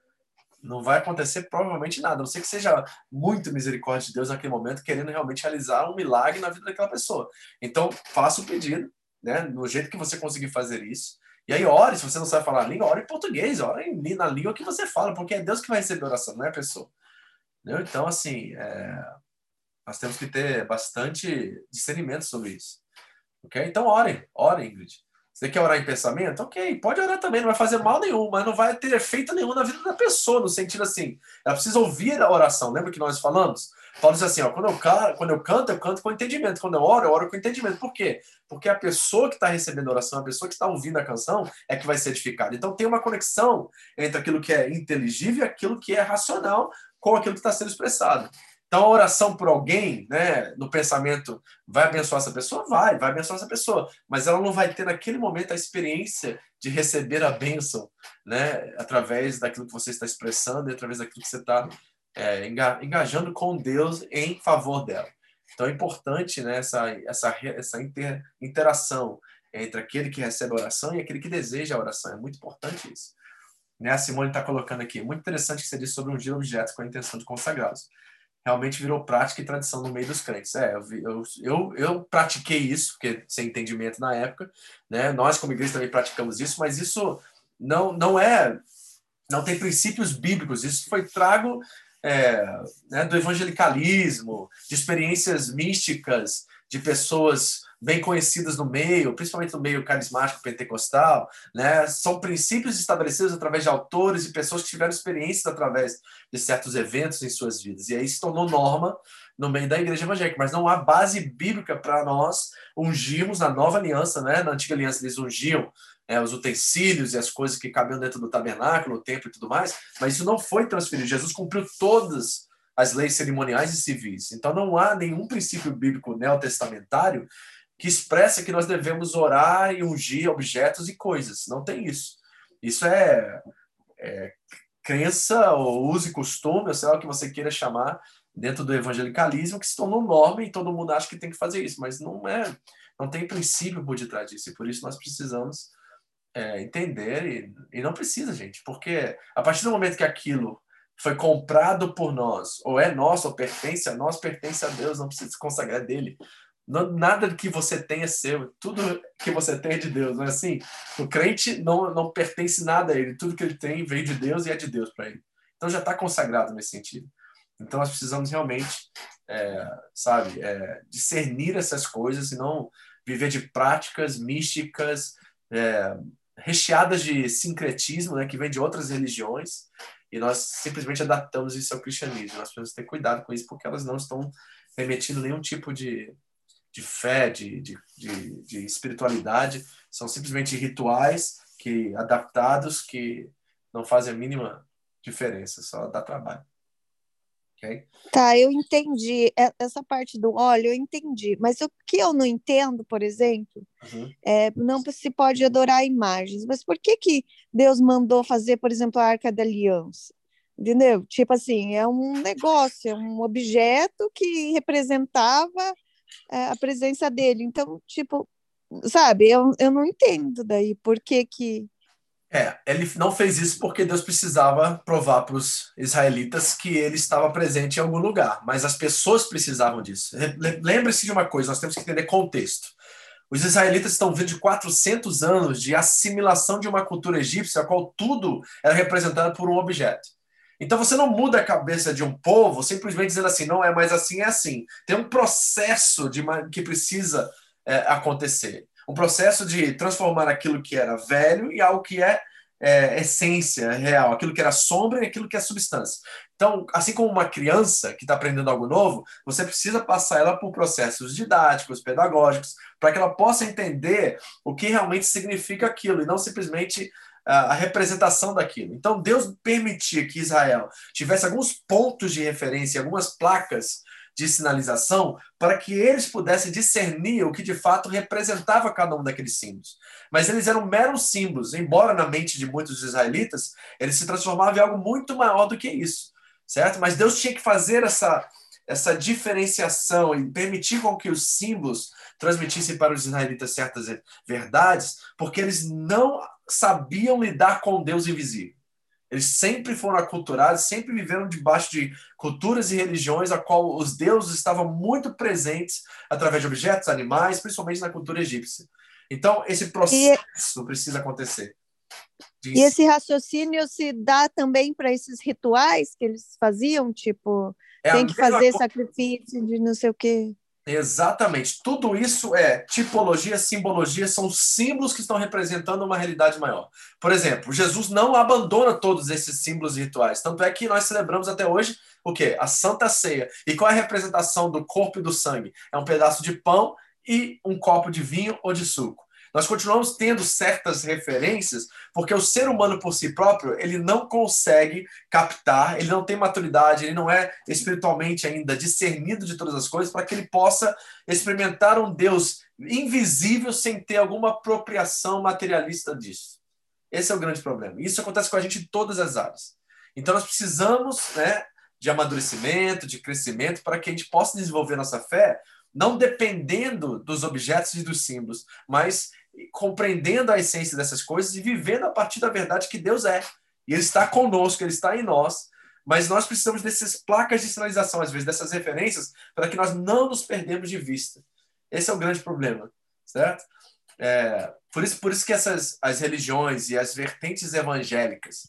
Não vai acontecer provavelmente nada. A não ser que seja muito misericórdia de Deus naquele momento, querendo realmente realizar um milagre na vida daquela pessoa. Então, faça o pedido, né? No jeito que você conseguir fazer isso. E aí, ore, se você não sabe falar a língua, ore em português, ore na língua que você fala, porque é Deus que vai receber a oração, não é a pessoa. Entendeu? Então, assim, é, nós temos que ter bastante discernimento sobre isso. Ok? Então, ore, ore, Ingrid. Você quer orar em pensamento? Ok, pode orar também, não vai fazer mal nenhum, mas não vai ter efeito nenhum na vida da pessoa, no sentido assim, ela precisa ouvir a oração. Lembra que nós falamos? Paulo diz assim, ó, quando eu, ca- quando eu canto, eu canto com entendimento. Quando eu oro, eu oro com entendimento. Por quê? Porque a pessoa que está recebendo a oração, a pessoa que está ouvindo a canção, é que vai ser edificada. Então tem uma conexão entre aquilo que é inteligível e aquilo que é racional com aquilo que está sendo expressado. Então a oração por alguém, né, no pensamento, vai abençoar essa pessoa? Vai, vai abençoar essa pessoa. Mas ela não vai ter naquele momento a experiência de receber a bênção, né, através daquilo que você está expressando e através daquilo que você está é, enga- engajando com Deus em favor dela. Então é importante né, essa, essa, essa inter- interação entre aquele que recebe a oração e aquele que deseja a oração. É muito importante isso. Né, a Simone está colocando aqui, muito interessante que você disse sobre ungir objetos com a intenção de consagrá-los. Realmente virou prática e tradição no meio dos crentes. É, eu, eu, eu pratiquei isso, porque sem entendimento na época, né? Nós, como igreja, também praticamos isso, mas isso não, não é. Não tem princípios bíblicos. Isso foi trago é, né, do evangelicalismo, de experiências místicas, de pessoas bem conhecidas no meio, principalmente no meio carismático pentecostal, né? São princípios estabelecidos através de autores e pessoas que tiveram experiências através de certos eventos em suas vidas. E aí se tornou norma no meio da igreja evangélica, mas não há base bíblica para nós ungirmos na nova aliança, né? Na antiga aliança eles ungiam é, os utensílios e as coisas que cabiam dentro do tabernáculo, o templo e tudo mais, mas isso não foi transferido. Jesus cumpriu todas as leis cerimoniais e civis. Então não há nenhum princípio bíblico neotestamentário que expressa que nós devemos orar e ungir objetos e coisas. Não tem isso. Isso é, é crença ou uso e costume, ou sei lá o que você queira chamar, dentro do evangelicalismo, que se tornou norma e todo mundo acha que tem que fazer isso, mas não é, não tem princípio por detrás disso. E por isso nós precisamos é, entender e, e não precisa, gente, porque a partir do momento que aquilo foi comprado por nós, ou é nosso, ou pertence a nós, pertence a Deus, não precisa se consagrar dele. Nada que você tem é seu, tudo que você tem é de Deus, não é assim? O crente não, não pertence nada a ele, tudo que ele tem veio de Deus e é de Deus para ele. Então já está consagrado nesse sentido. Então nós precisamos realmente, é, sabe, é, discernir essas coisas e não viver de práticas místicas, é, recheadas de sincretismo, né, que vem de outras religiões, e nós simplesmente adaptamos isso ao cristianismo. Nós precisamos ter cuidado com isso, porque elas não estão remetindo nenhum tipo de, de fé, de, de, de, de espiritualidade, são simplesmente rituais que adaptados que não fazem a mínima diferença, só dá trabalho. Tá, eu entendi. E- Essa parte do óleo eu entendi. Mas o que eu não entendo, por exemplo, Uhum. é não se pode adorar imagens. Mas por que que Deus mandou fazer, por exemplo, a Arca da Aliança? Entendeu? Tipo assim, é um negócio, é um objeto que representava é, a presença dele. Então, tipo, sabe, eu, eu não entendo daí por que que é, ele não fez isso porque Deus precisava provar para os israelitas que ele estava presente em algum lugar, mas as pessoas precisavam disso. Lembre-se de uma coisa, nós temos que entender contexto. Os israelitas estão vindo de 400 anos de assimilação de uma cultura egípcia, a qual tudo era representado por um objeto. Então você não muda a cabeça de um povo simplesmente dizendo assim, não é mais assim, é assim. Tem um processo de que precisa é, acontecer um processo de transformar aquilo que era velho em algo que é, é essência real, aquilo que era sombra e aquilo que é substância. Então, assim como uma criança que está aprendendo algo novo, você precisa passar ela por processos didáticos, pedagógicos, para que ela possa entender o que realmente significa aquilo e não simplesmente a representação daquilo. Então, Deus permitia que Israel tivesse alguns pontos de referência, algumas placas de sinalização para que eles pudessem discernir o que de fato representava cada um daqueles símbolos. Mas eles eram meros símbolos, embora na mente de muitos israelitas eles se transformavam em algo muito maior do que isso, certo? Mas Deus tinha que fazer essa essa diferenciação e permitir com que os símbolos transmitissem para os israelitas certas verdades, porque eles não sabiam lidar com Deus invisível. Eles sempre foram aculturados, sempre viveram debaixo de culturas e religiões a qual os deuses estavam muito presentes através de objetos, animais, principalmente na cultura egípcia. Então, esse processo e, precisa acontecer. E esse raciocínio se dá também para esses rituais que eles faziam, tipo, é tem que fazer sacrifício de não sei o quê. Exatamente. Tudo isso é tipologia, simbologia, são símbolos que estão representando uma realidade maior. Por exemplo, Jesus não abandona todos esses símbolos rituais. Tanto é que nós celebramos até hoje o quê? A Santa Ceia. E qual é a representação do corpo e do sangue? É um pedaço de pão e um copo de vinho ou de suco. Nós continuamos tendo certas referências, porque o ser humano por si próprio, ele não consegue captar, ele não tem maturidade, ele não é espiritualmente ainda discernido de todas as coisas para que ele possa experimentar um Deus invisível sem ter alguma apropriação materialista disso. Esse é o grande problema. Isso acontece com a gente em todas as áreas. Então nós precisamos, né, de amadurecimento, de crescimento, para que a gente possa desenvolver nossa fé, não dependendo dos objetos e dos símbolos, mas compreendendo a essência dessas coisas e vivendo a partir da verdade que Deus é. E Ele está conosco, Ele está em nós, mas nós precisamos dessas placas de sinalização, às vezes, dessas referências, para que nós não nos perdemos de vista. Esse é o grande problema, certo? É, por, isso, por isso que essas, as religiões e as vertentes evangélicas,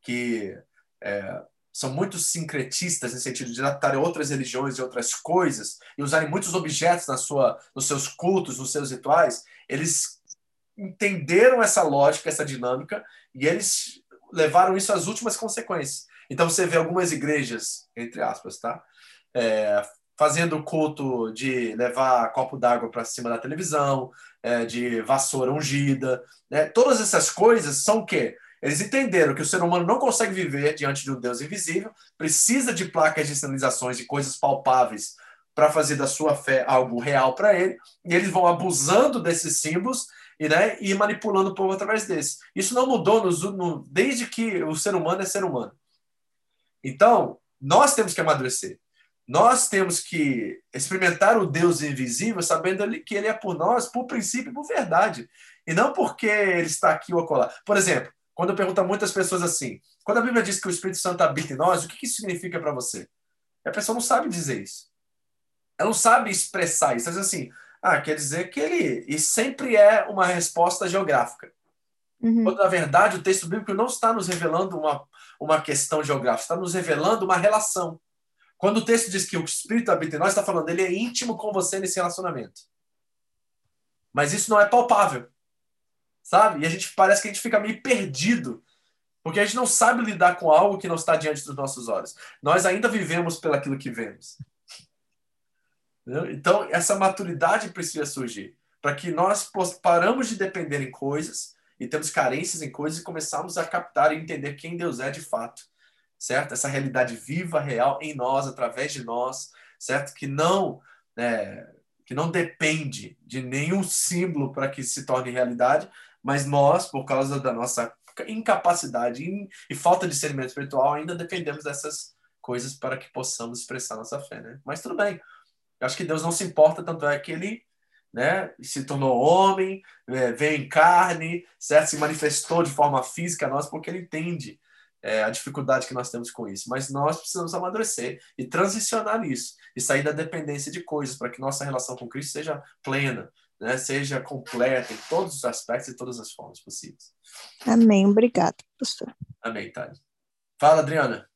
que é, são muito sincretistas, no sentido de adaptarem outras religiões e outras coisas, e usarem muitos objetos na sua, nos seus cultos, nos seus rituais, eles entenderam essa lógica, essa dinâmica, e eles levaram isso às últimas consequências. Então você vê algumas igrejas, entre aspas, tá? É, fazendo o culto de levar copo d'água para cima da televisão, é, de vassoura ungida. Né? Todas essas coisas são o quê? Eles entenderam que o ser humano não consegue viver diante de um Deus invisível, precisa de placas de sinalizações, de coisas palpáveis para fazer da sua fé algo real para ele, e eles vão abusando desses símbolos e, né, e manipulando o povo através desse. Isso não mudou no, desde que o ser humano é ser humano. Então, nós temos que amadurecer. Nós temos que experimentar o Deus invisível, sabendo que Ele é por nós, por princípio e por verdade. E não porque Ele está aqui ou acolá. Por exemplo, quando eu pergunto a muitas pessoas assim, quando a Bíblia diz que o Espírito Santo habita em nós, o que isso significa para você? A pessoa não sabe dizer isso. Ela não sabe expressar isso. Ela diz assim, ah, quer dizer que ele. E sempre é uma resposta geográfica. Uhum. Quando, na verdade, o texto bíblico não está nos revelando uma, uma questão geográfica, está nos revelando uma relação. Quando o texto diz que o Espírito habita em nós, está falando, ele é íntimo com você nesse relacionamento. Mas isso não é palpável. Sabe? E a gente parece que a gente fica meio perdido. Porque a gente não sabe lidar com algo que não está diante dos nossos olhos. Nós ainda vivemos pelaquilo que vemos. Então, essa maturidade precisa surgir para que nós paramos de depender em coisas e temos carências em coisas e começarmos a captar e entender quem Deus é de fato, certo? Essa realidade viva, real em nós, através de nós, certo? Que não é, que não depende de nenhum símbolo para que se torne realidade, mas nós, por causa da nossa incapacidade e falta de discernimento espiritual, ainda dependemos dessas coisas para que possamos expressar nossa fé, né? Mas tudo bem. Eu acho que Deus não se importa, tanto é que ele né, se tornou homem, é, veio em carne, certo? se manifestou de forma física a nós, porque ele entende é, a dificuldade que nós temos com isso. Mas nós precisamos amadurecer e transicionar isso e sair da dependência de coisas para que nossa relação com Cristo seja plena, né, seja completa em todos os aspectos e todas as formas possíveis. Amém. Obrigada, pastor. Amém, Tade. Fala, Adriana.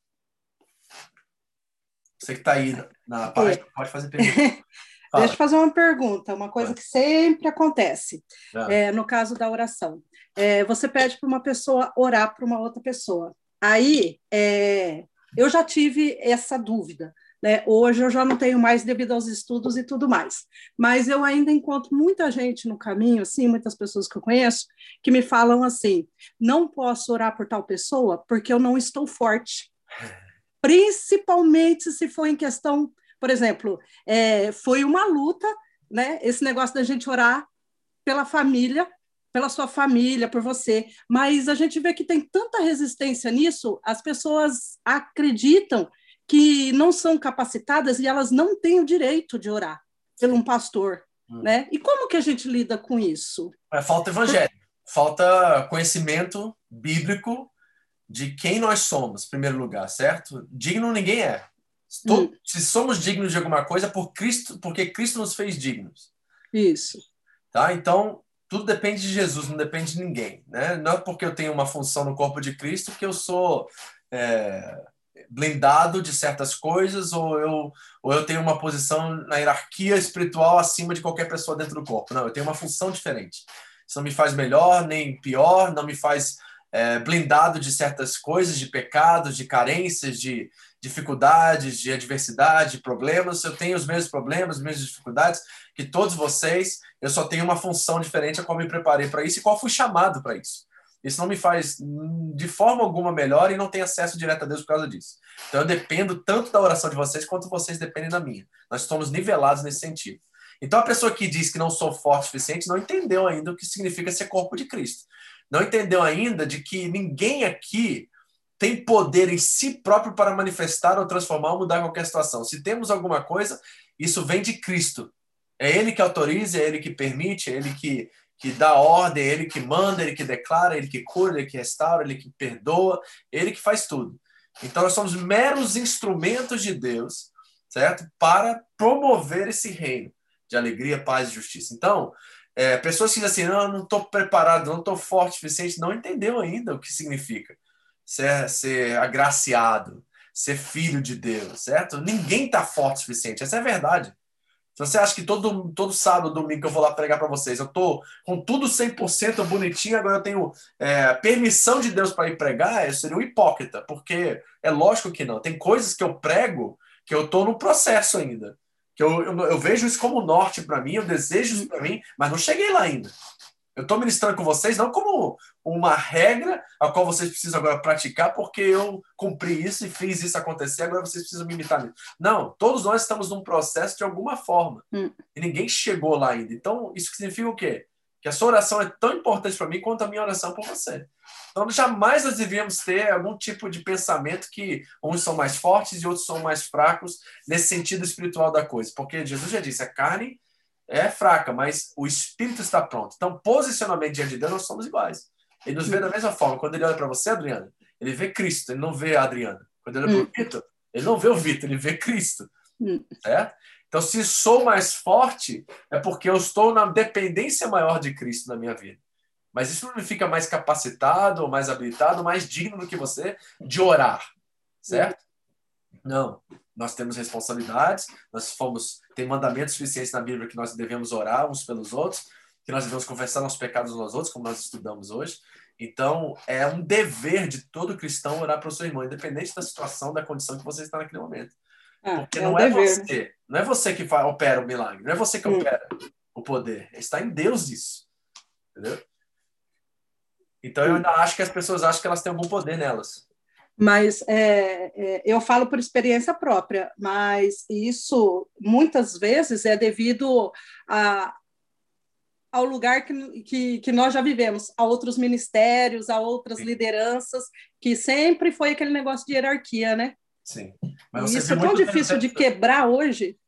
Você que está aí na página, é. pode fazer pergunta. Fala. Deixa eu fazer uma pergunta, uma coisa que sempre acontece, é, no caso da oração. É, você pede para uma pessoa orar para uma outra pessoa. Aí, é, eu já tive essa dúvida. Né? Hoje eu já não tenho mais devido aos estudos e tudo mais. Mas eu ainda encontro muita gente no caminho, assim, muitas pessoas que eu conheço, que me falam assim: não posso orar por tal pessoa porque eu não estou forte. Principalmente se for em questão, por exemplo, é, foi uma luta, né? Esse negócio da gente orar pela família, pela sua família, por você. Mas a gente vê que tem tanta resistência nisso, as pessoas acreditam que não são capacitadas e elas não têm o direito de orar pelo um pastor, hum. né? E como que a gente lida com isso? É, falta evangelho, falta conhecimento bíblico de quem nós somos, em primeiro lugar, certo? Digno ninguém é. hum. Se somos dignos de alguma coisa, por Cristo, porque Cristo nos fez dignos. Isso. Tá? Então, tudo depende de Jesus, não depende de ninguém, né? Não é porque eu tenho uma função no corpo de Cristo que eu sou é, blindado de certas coisas ou eu, ou eu tenho uma posição na hierarquia espiritual acima de qualquer pessoa dentro do corpo. Não, eu tenho uma função diferente. Isso não me faz melhor nem pior, não me faz é, blindado de certas coisas, de pecados, de carências, de dificuldades, de adversidade, de problemas. Eu tenho os mesmos problemas, as mesmas dificuldades que todos vocês. Eu só tenho uma função diferente a qual me preparei para isso e qual fui chamado para isso. Isso não me faz de forma alguma melhor e não tenho acesso direto a Deus por causa disso. Então eu dependo tanto da oração de vocês quanto vocês dependem da minha. Nós somos nivelados nesse sentido. Então a pessoa que diz que não sou forte o suficiente não entendeu ainda o que significa ser corpo de Cristo. Não entendeu ainda de que ninguém aqui tem poder em si próprio para manifestar ou transformar ou mudar qualquer situação. Se temos alguma coisa, isso vem de Cristo. É Ele que autoriza, é Ele que permite, é Ele que que dá ordem, ele que manda, ele que declara, ele que cura, ele que restaura, ele que perdoa, ele que faz tudo. Então nós somos meros instrumentos de Deus, certo? Para promover esse reino de alegria, paz e justiça. Então, é, pessoas que dizem assim, não, não estou preparado, não estou forte o suficiente, não entendeu ainda o que significa ser, ser agraciado, ser filho de Deus, certo? Ninguém está forte o suficiente, essa é a verdade. Se você acha que todo, todo sábado, domingo eu vou lá pregar para vocês, eu tô com tudo 100% bonitinho, agora eu tenho é, permissão de Deus para ir pregar, eu seria um hipócrita, porque é lógico que não. Tem coisas que eu prego que eu tô no processo ainda. Que eu, eu, eu vejo isso como norte para mim, eu desejo isso para mim, mas não cheguei lá ainda. Eu estou ministrando com vocês não como uma regra a qual vocês precisam agora praticar, porque eu cumpri isso e fiz isso acontecer, agora vocês precisam me imitar nisso. Não, todos nós estamos num processo de alguma forma. Hum. E ninguém chegou lá ainda. Então, isso significa o quê? Que a sua oração é tão importante para mim quanto a minha oração por você. Então, jamais nós devíamos ter algum tipo de pensamento que uns são mais fortes e outros são mais fracos nesse sentido espiritual da coisa. Porque Jesus já disse, a carne é fraca, mas o espírito está pronto. Então, posicionamento diante de Deus, nós somos iguais. Ele nos vê da mesma forma. Quando ele olha para você, Adriana, ele vê Cristo, ele não vê a Adriana. Quando ele olha para o hum. Vitor, ele não vê o Vitor, ele vê Cristo. Hum. É? Então, se sou mais forte, é porque eu estou na dependência maior de Cristo na minha vida. Mas isso não me fica mais capacitado, ou mais habilitado, ou mais digno do que você de orar. Certo? Não. Nós temos responsabilidades, nós fomos, tem mandamentos suficientes na Bíblia que nós devemos orar uns pelos outros, que nós devemos confessar nossos pecados uns aos outros, como nós estudamos hoje. Então, é um dever de todo cristão orar para o seu irmão, independente da situação, da condição que você está naquele momento. Ah, Porque é não é dever. você, não é você que opera o milagre, não é você que hum. opera o poder, está em Deus isso. Entendeu? Então, eu ainda acho que as pessoas acham que elas têm algum poder nelas mas é, é, eu falo por experiência própria, mas isso muitas vezes é devido a, ao lugar que, que, que, nós já vivemos, a outros ministérios, a outras Sim. lideranças, que sempre foi aquele negócio de hierarquia, né? Sim. Mas isso é tão difícil de quebrar hoje.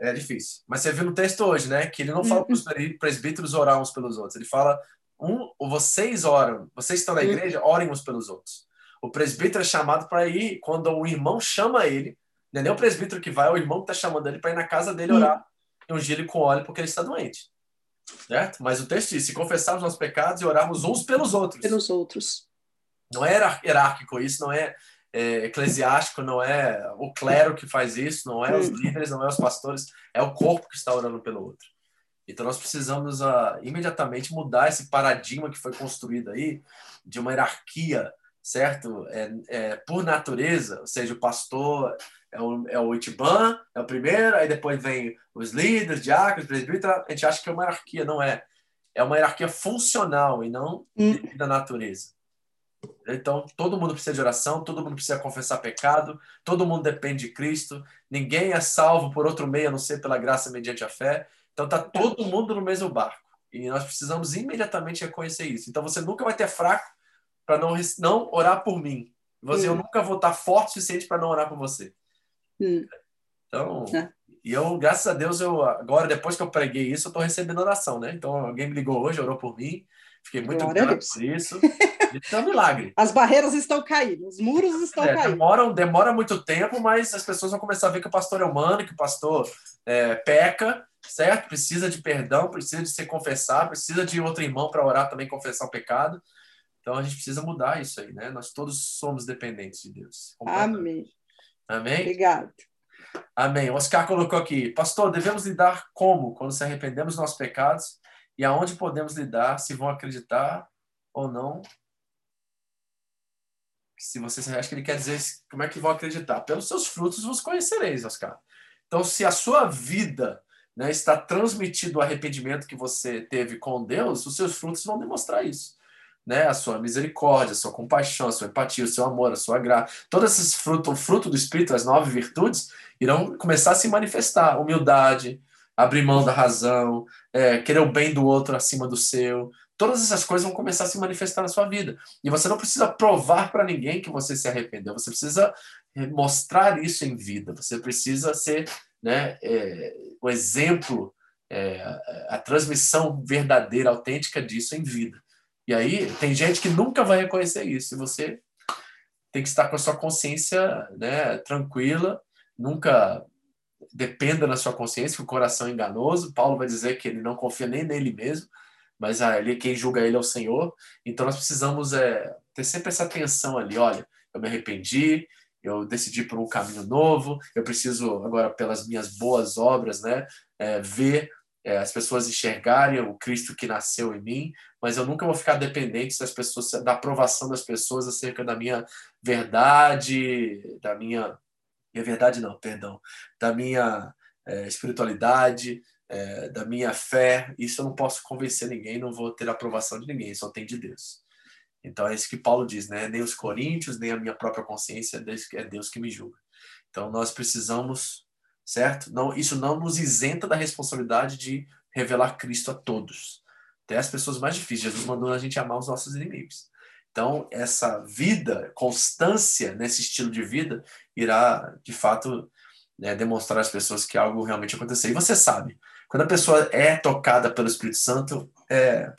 É difícil. Mas você viu no texto hoje, né? Que ele não fala para os uhum. presbíteros orar uns pelos outros. Ele fala, um, vocês oram, vocês estão na igreja, orem uns pelos outros. O presbítero é chamado para ir quando o irmão chama ele. Não é nem o presbítero que vai, é o irmão que está chamando ele para ir na casa dele orar e ungir ele com óleo porque ele está doente. Certo? Mas o texto diz: se confessarmos nossos pecados e orarmos uns pelos outros. Pelos outros. Não é hierárquico, isso não é, é eclesiástico, não é o clero que faz isso, não é os líderes, não é os pastores, é o corpo que está orando pelo outro. Então nós precisamos uh, imediatamente mudar esse paradigma que foi construído aí de uma hierarquia, certo? É, é, por natureza, ou seja, o pastor é o, é o Itiban, é o primeiro, aí depois vem os líderes, diáconos, presbíteros, a gente acha que é uma hierarquia, não é. É uma hierarquia funcional e não da natureza. Então, todo mundo precisa de oração, todo mundo precisa confessar pecado, todo mundo depende de Cristo, ninguém é salvo por outro meio a não ser pela graça mediante a fé. Então, tá todo mundo no mesmo barco. E nós precisamos imediatamente reconhecer isso. Então, você nunca vai ter fraco para não, não orar por mim. Você, hum. Eu nunca vou estar forte o suficiente para não orar por você. Hum. Então, é. e eu, graças a Deus, eu agora, depois que eu preguei isso, eu estou recebendo oração, né? Então, alguém me ligou hoje, orou por mim. Fiquei muito Glória grato por isso. Isso é um milagre. As barreiras estão caindo, os muros estão é, caindo. Demora, demora muito tempo, mas as pessoas vão começar a ver que o pastor é humano, que o pastor é, peca, certo? Precisa de perdão, precisa de se confessar, precisa de outro irmão para orar também confessar o pecado. Então a gente precisa mudar isso aí, né? Nós todos somos dependentes de Deus. Amém. Amém? Obrigado. Amém. O Oscar colocou aqui, pastor, devemos lidar como quando se arrependemos dos nossos pecados e aonde podemos lidar se vão acreditar ou não? Se você acha que ele quer dizer como é que vão acreditar? Pelos seus frutos vos conhecereis, Oscar. Então, se a sua vida né, está transmitido o arrependimento que você teve com Deus, os seus frutos vão demonstrar isso né? A sua misericórdia, a sua compaixão, a sua empatia, o seu amor, a sua graça. Todos esses frutos, o fruto do Espírito, as nove virtudes, irão começar a se manifestar. Humildade, abrir mão da razão, é, querer o bem do outro acima do seu. Todas essas coisas vão começar a se manifestar na sua vida. E você não precisa provar para ninguém que você se arrependeu. Você precisa é, mostrar isso em vida. Você precisa ser né, é, o exemplo, é, a transmissão verdadeira, autêntica disso em vida. E aí tem gente que nunca vai reconhecer isso. E você tem que estar com a sua consciência né, tranquila, nunca dependa da sua consciência, que o coração é enganoso. Paulo vai dizer que ele não confia nem nele mesmo, mas ali quem julga ele é o Senhor. Então nós precisamos é, ter sempre essa atenção ali. Olha, eu me arrependi, eu decidi por um caminho novo, eu preciso agora pelas minhas boas obras, né, é, ver é, as pessoas enxergarem o Cristo que nasceu em mim, mas eu nunca vou ficar dependente das pessoas, da aprovação das pessoas acerca da minha verdade, da minha. Minha verdade não, perdão. Da minha é, espiritualidade, é, da minha fé. Isso eu não posso convencer ninguém, não vou ter aprovação de ninguém, só tem de Deus. Então é isso que Paulo diz, né? Nem os coríntios, nem a minha própria consciência, é Deus que me julga. Então nós precisamos certo? Não, isso não nos isenta da responsabilidade de revelar Cristo a todos, até as pessoas mais difíceis. Jesus mandou a gente amar os nossos inimigos. Então, essa vida, constância nesse estilo de vida, irá, de fato, né, demonstrar às pessoas que algo realmente aconteceu. E você sabe, quando a pessoa é tocada pelo Espírito Santo, é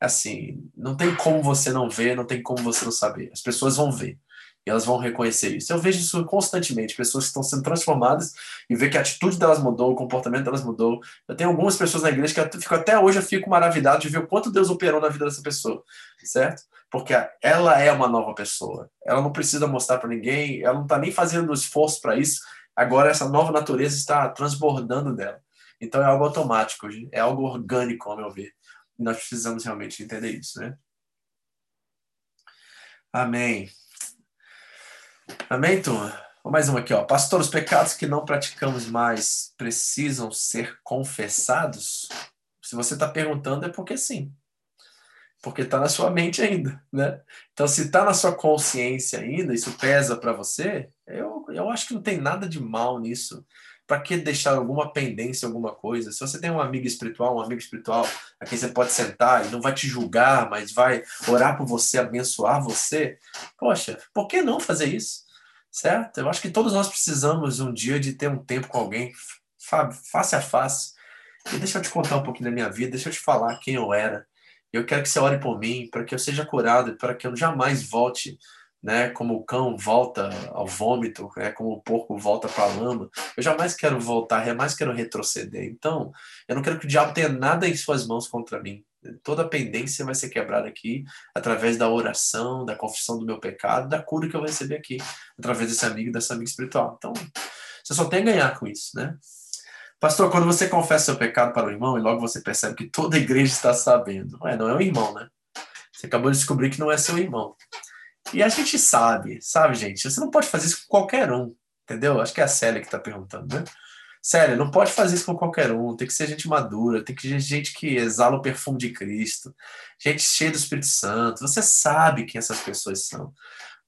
assim, não tem como você não ver, não tem como você não saber. As pessoas vão ver. E elas vão reconhecer isso. Eu vejo isso constantemente, pessoas que estão sendo transformadas e ver que a atitude delas mudou, o comportamento delas mudou. Eu tenho algumas pessoas na igreja que eu fico, até hoje eu fico maravilhado de ver o quanto Deus operou na vida dessa pessoa, certo? Porque ela é uma nova pessoa. Ela não precisa mostrar para ninguém, ela não está nem fazendo esforço para isso. Agora essa nova natureza está transbordando dela. Então é algo automático, é algo orgânico, ao meu ver. E nós precisamos realmente entender isso, né? Amém. Amém, turma? Mais uma aqui, ó. Pastor, os pecados que não praticamos mais precisam ser confessados? Se você está perguntando, é porque sim. Porque está na sua mente ainda, né? Então, se está na sua consciência ainda, isso pesa para você, eu, eu acho que não tem nada de mal nisso. Para que deixar alguma pendência, alguma coisa? Se você tem um amigo espiritual, um amigo espiritual a quem você pode sentar e não vai te julgar, mas vai orar por você, abençoar você, poxa, por que não fazer isso? Certo? Eu acho que todos nós precisamos um dia de ter um tempo com alguém face a face. E deixa eu te contar um pouquinho da minha vida, deixa eu te falar quem eu era. Eu quero que você ore por mim, para que eu seja curado, para que eu jamais volte né? Como o cão volta ao vômito, né? Como o porco volta para a lama. Eu jamais quero voltar, jamais quero retroceder. Então, eu não quero que o diabo tenha nada em suas mãos contra mim. Toda pendência vai ser quebrada aqui através da oração, da confissão do meu pecado, da cura que eu vou receber aqui através desse amigo, dessa amiga espiritual. Então, você só tem a ganhar com isso, né? Pastor, quando você confessa seu pecado para o irmão e logo você percebe que toda a igreja está sabendo, não é o irmão, né? Você acabou de descobrir que não é seu irmão. E a gente sabe, sabe, gente? Você não pode fazer isso com qualquer um, entendeu? Acho que é a Célia que está perguntando, né? Célia, não pode fazer isso com qualquer um. Tem que ser gente madura, tem que ser gente que exala o perfume de Cristo, gente cheia do Espírito Santo. Você sabe quem essas pessoas são.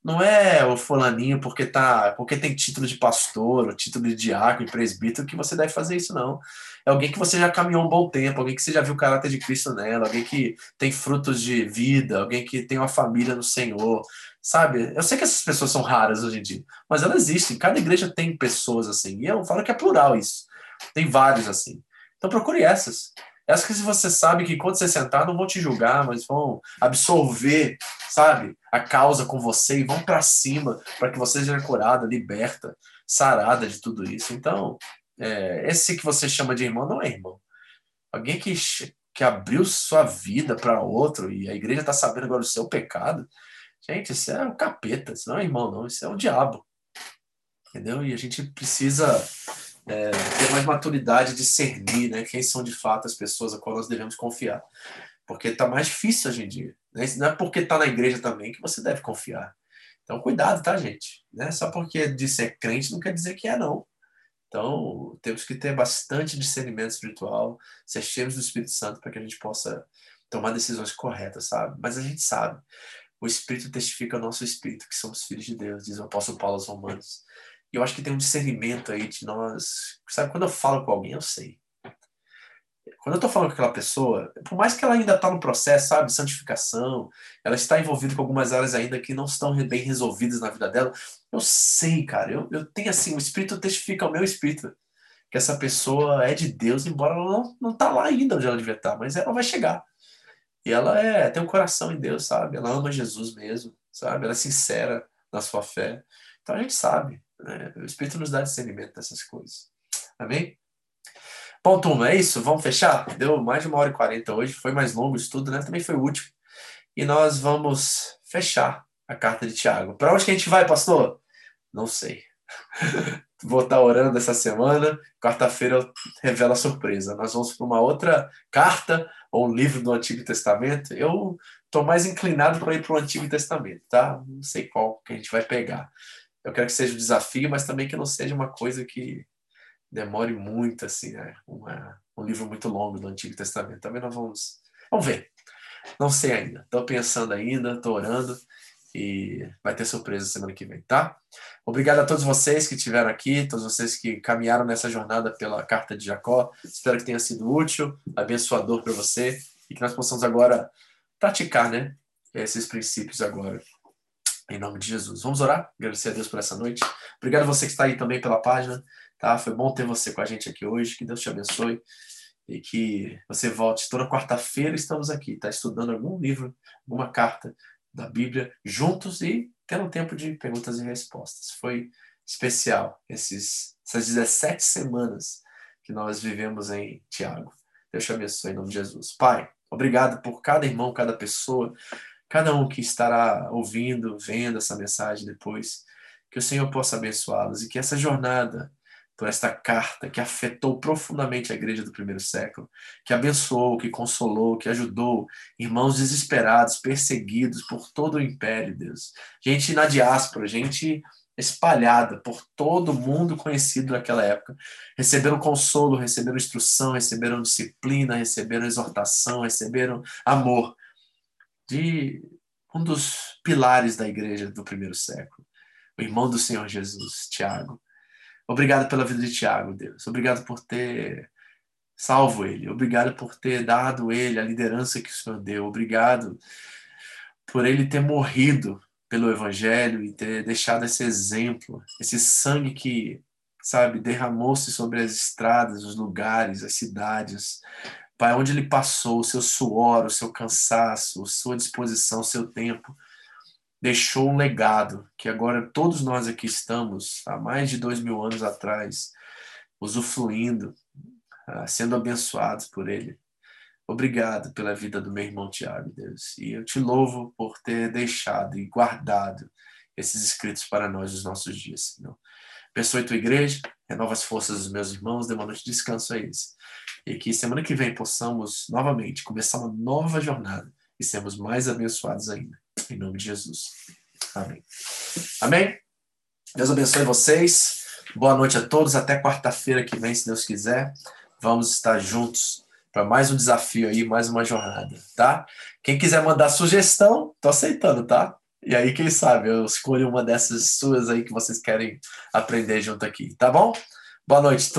Não é o fulaninho porque tá, porque tem título de pastor, título de diácono e presbítero que você deve fazer isso, não. É alguém que você já caminhou um bom tempo, alguém que você já viu o caráter de Cristo nela, alguém que tem frutos de vida, alguém que tem uma família no Senhor, sabe? Eu sei que essas pessoas são raras hoje em dia, mas elas existem. Cada igreja tem pessoas assim. E eu falo que é plural isso. Tem vários assim. Então procure essas. Essas que você sabe que quando você sentar não vão te julgar, mas vão absorver, sabe, a causa com você e vão para cima para que você seja curada, liberta, sarada de tudo isso. Então, é, esse que você chama de irmão não é irmão. Alguém que, que abriu sua vida para outro e a igreja está sabendo agora do seu pecado, Gente, isso é um capeta, isso não é irmão, não, isso é o um diabo. Entendeu? E a gente precisa é, ter mais maturidade, discernir né, quem são de fato as pessoas a qual nós devemos confiar. Porque está mais difícil hoje em dia. Né? Não é porque está na igreja também que você deve confiar. Então, cuidado, tá, gente? Né? Só porque dizer é crente não quer dizer que é, não. Então, temos que ter bastante discernimento espiritual, ser cheios do Espírito Santo para que a gente possa tomar decisões corretas, sabe? Mas a gente sabe o Espírito testifica ao nosso espírito que somos filhos de Deus, diz o apóstolo Paulo aos Romanos. E eu acho que tem um discernimento aí de nós. Sabe, quando eu falo com alguém, eu sei. Quando eu estou falando com aquela pessoa, por mais que ela ainda está no processo, sabe, santificação, ela está envolvida com algumas áreas ainda que não estão bem resolvidas na vida dela, eu sei, cara, eu, eu tenho assim, o Espírito testifica ao meu Espírito que essa pessoa é de Deus, embora ela não, não tá lá ainda onde ela devia estar, mas ela vai chegar. E ela é, tem um coração em Deus, sabe? Ela ama Jesus mesmo, sabe? Ela é sincera na sua fé. Então a gente sabe, né? O Espírito nos dá discernimento dessas coisas. Amém? Bom, turma, é isso. Vamos fechar? Deu mais de uma hora e quarenta hoje. Foi mais longo o estudo, né? Também foi útil. E nós vamos fechar a carta de Tiago. Para onde que a gente vai, pastor? Não sei. Vou estar orando essa semana. Quarta-feira revela a surpresa. Nós vamos para uma outra carta ou um livro do Antigo Testamento. Eu estou mais inclinado para ir para o Antigo Testamento, tá? Não sei qual que a gente vai pegar. Eu quero que seja um desafio, mas também que não seja uma coisa que demore muito, assim, né? Uma, um livro muito longo do Antigo Testamento. Também nós vamos. Vamos ver. Não sei ainda. Estou pensando ainda, estou orando e vai ter surpresa semana que vem, tá? Obrigado a todos vocês que estiveram aqui, todos vocês que caminharam nessa jornada pela carta de Jacó. Espero que tenha sido útil, abençoador para você e que nós possamos agora praticar, né, esses princípios agora. Em nome de Jesus. Vamos orar? Agradecer a Deus por essa noite. Obrigado você que está aí também pela página, tá? Foi bom ter você com a gente aqui hoje. Que Deus te abençoe e que você volte toda quarta-feira. Estamos aqui, tá? Estudando algum livro, alguma carta da Bíblia juntos e tendo tempo de perguntas e respostas. Foi especial esses, essas 17 semanas que nós vivemos em Tiago. Deus te abençoe em nome de Jesus. Pai, obrigado por cada irmão, cada pessoa, cada um que estará ouvindo, vendo essa mensagem depois. Que o Senhor possa abençoá-los e que essa jornada por esta carta que afetou profundamente a igreja do primeiro século, que abençoou, que consolou, que ajudou irmãos desesperados, perseguidos por todo o império, Deus. Gente na diáspora, gente espalhada por todo o mundo conhecido naquela época, receberam consolo, receberam instrução, receberam disciplina, receberam exortação, receberam amor de um dos pilares da igreja do primeiro século, o irmão do Senhor Jesus, Tiago Obrigado pela vida de Tiago, Deus. Obrigado por ter salvo ele. Obrigado por ter dado ele a liderança que o Senhor deu. Obrigado por ele ter morrido pelo Evangelho e ter deixado esse exemplo, esse sangue que, sabe, derramou-se sobre as estradas, os lugares, as cidades. Pai, onde ele passou, o seu suor, o seu cansaço, a sua disposição, o seu tempo, deixou um legado que agora todos nós aqui estamos, há mais de dois mil anos atrás, usufruindo, ah, sendo abençoados por ele. Obrigado pela vida do meu irmão Tiago, Deus. E eu te louvo por ter deixado e guardado esses escritos para nós nos nossos dias, Senhor. Abençoe tua igreja, renova as forças dos meus irmãos, dê uma noite de descanso a eles. E que semana que vem possamos novamente começar uma nova jornada e sermos mais abençoados ainda. Em nome de Jesus. Amém. Amém? Deus abençoe vocês. Boa noite a todos. Até quarta-feira que vem, se Deus quiser. Vamos estar juntos para mais um desafio aí, mais uma jornada, tá? Quem quiser mandar sugestão, tô aceitando, tá? E aí, quem sabe, eu escolho uma dessas suas aí que vocês querem aprender junto aqui, tá bom? Boa noite.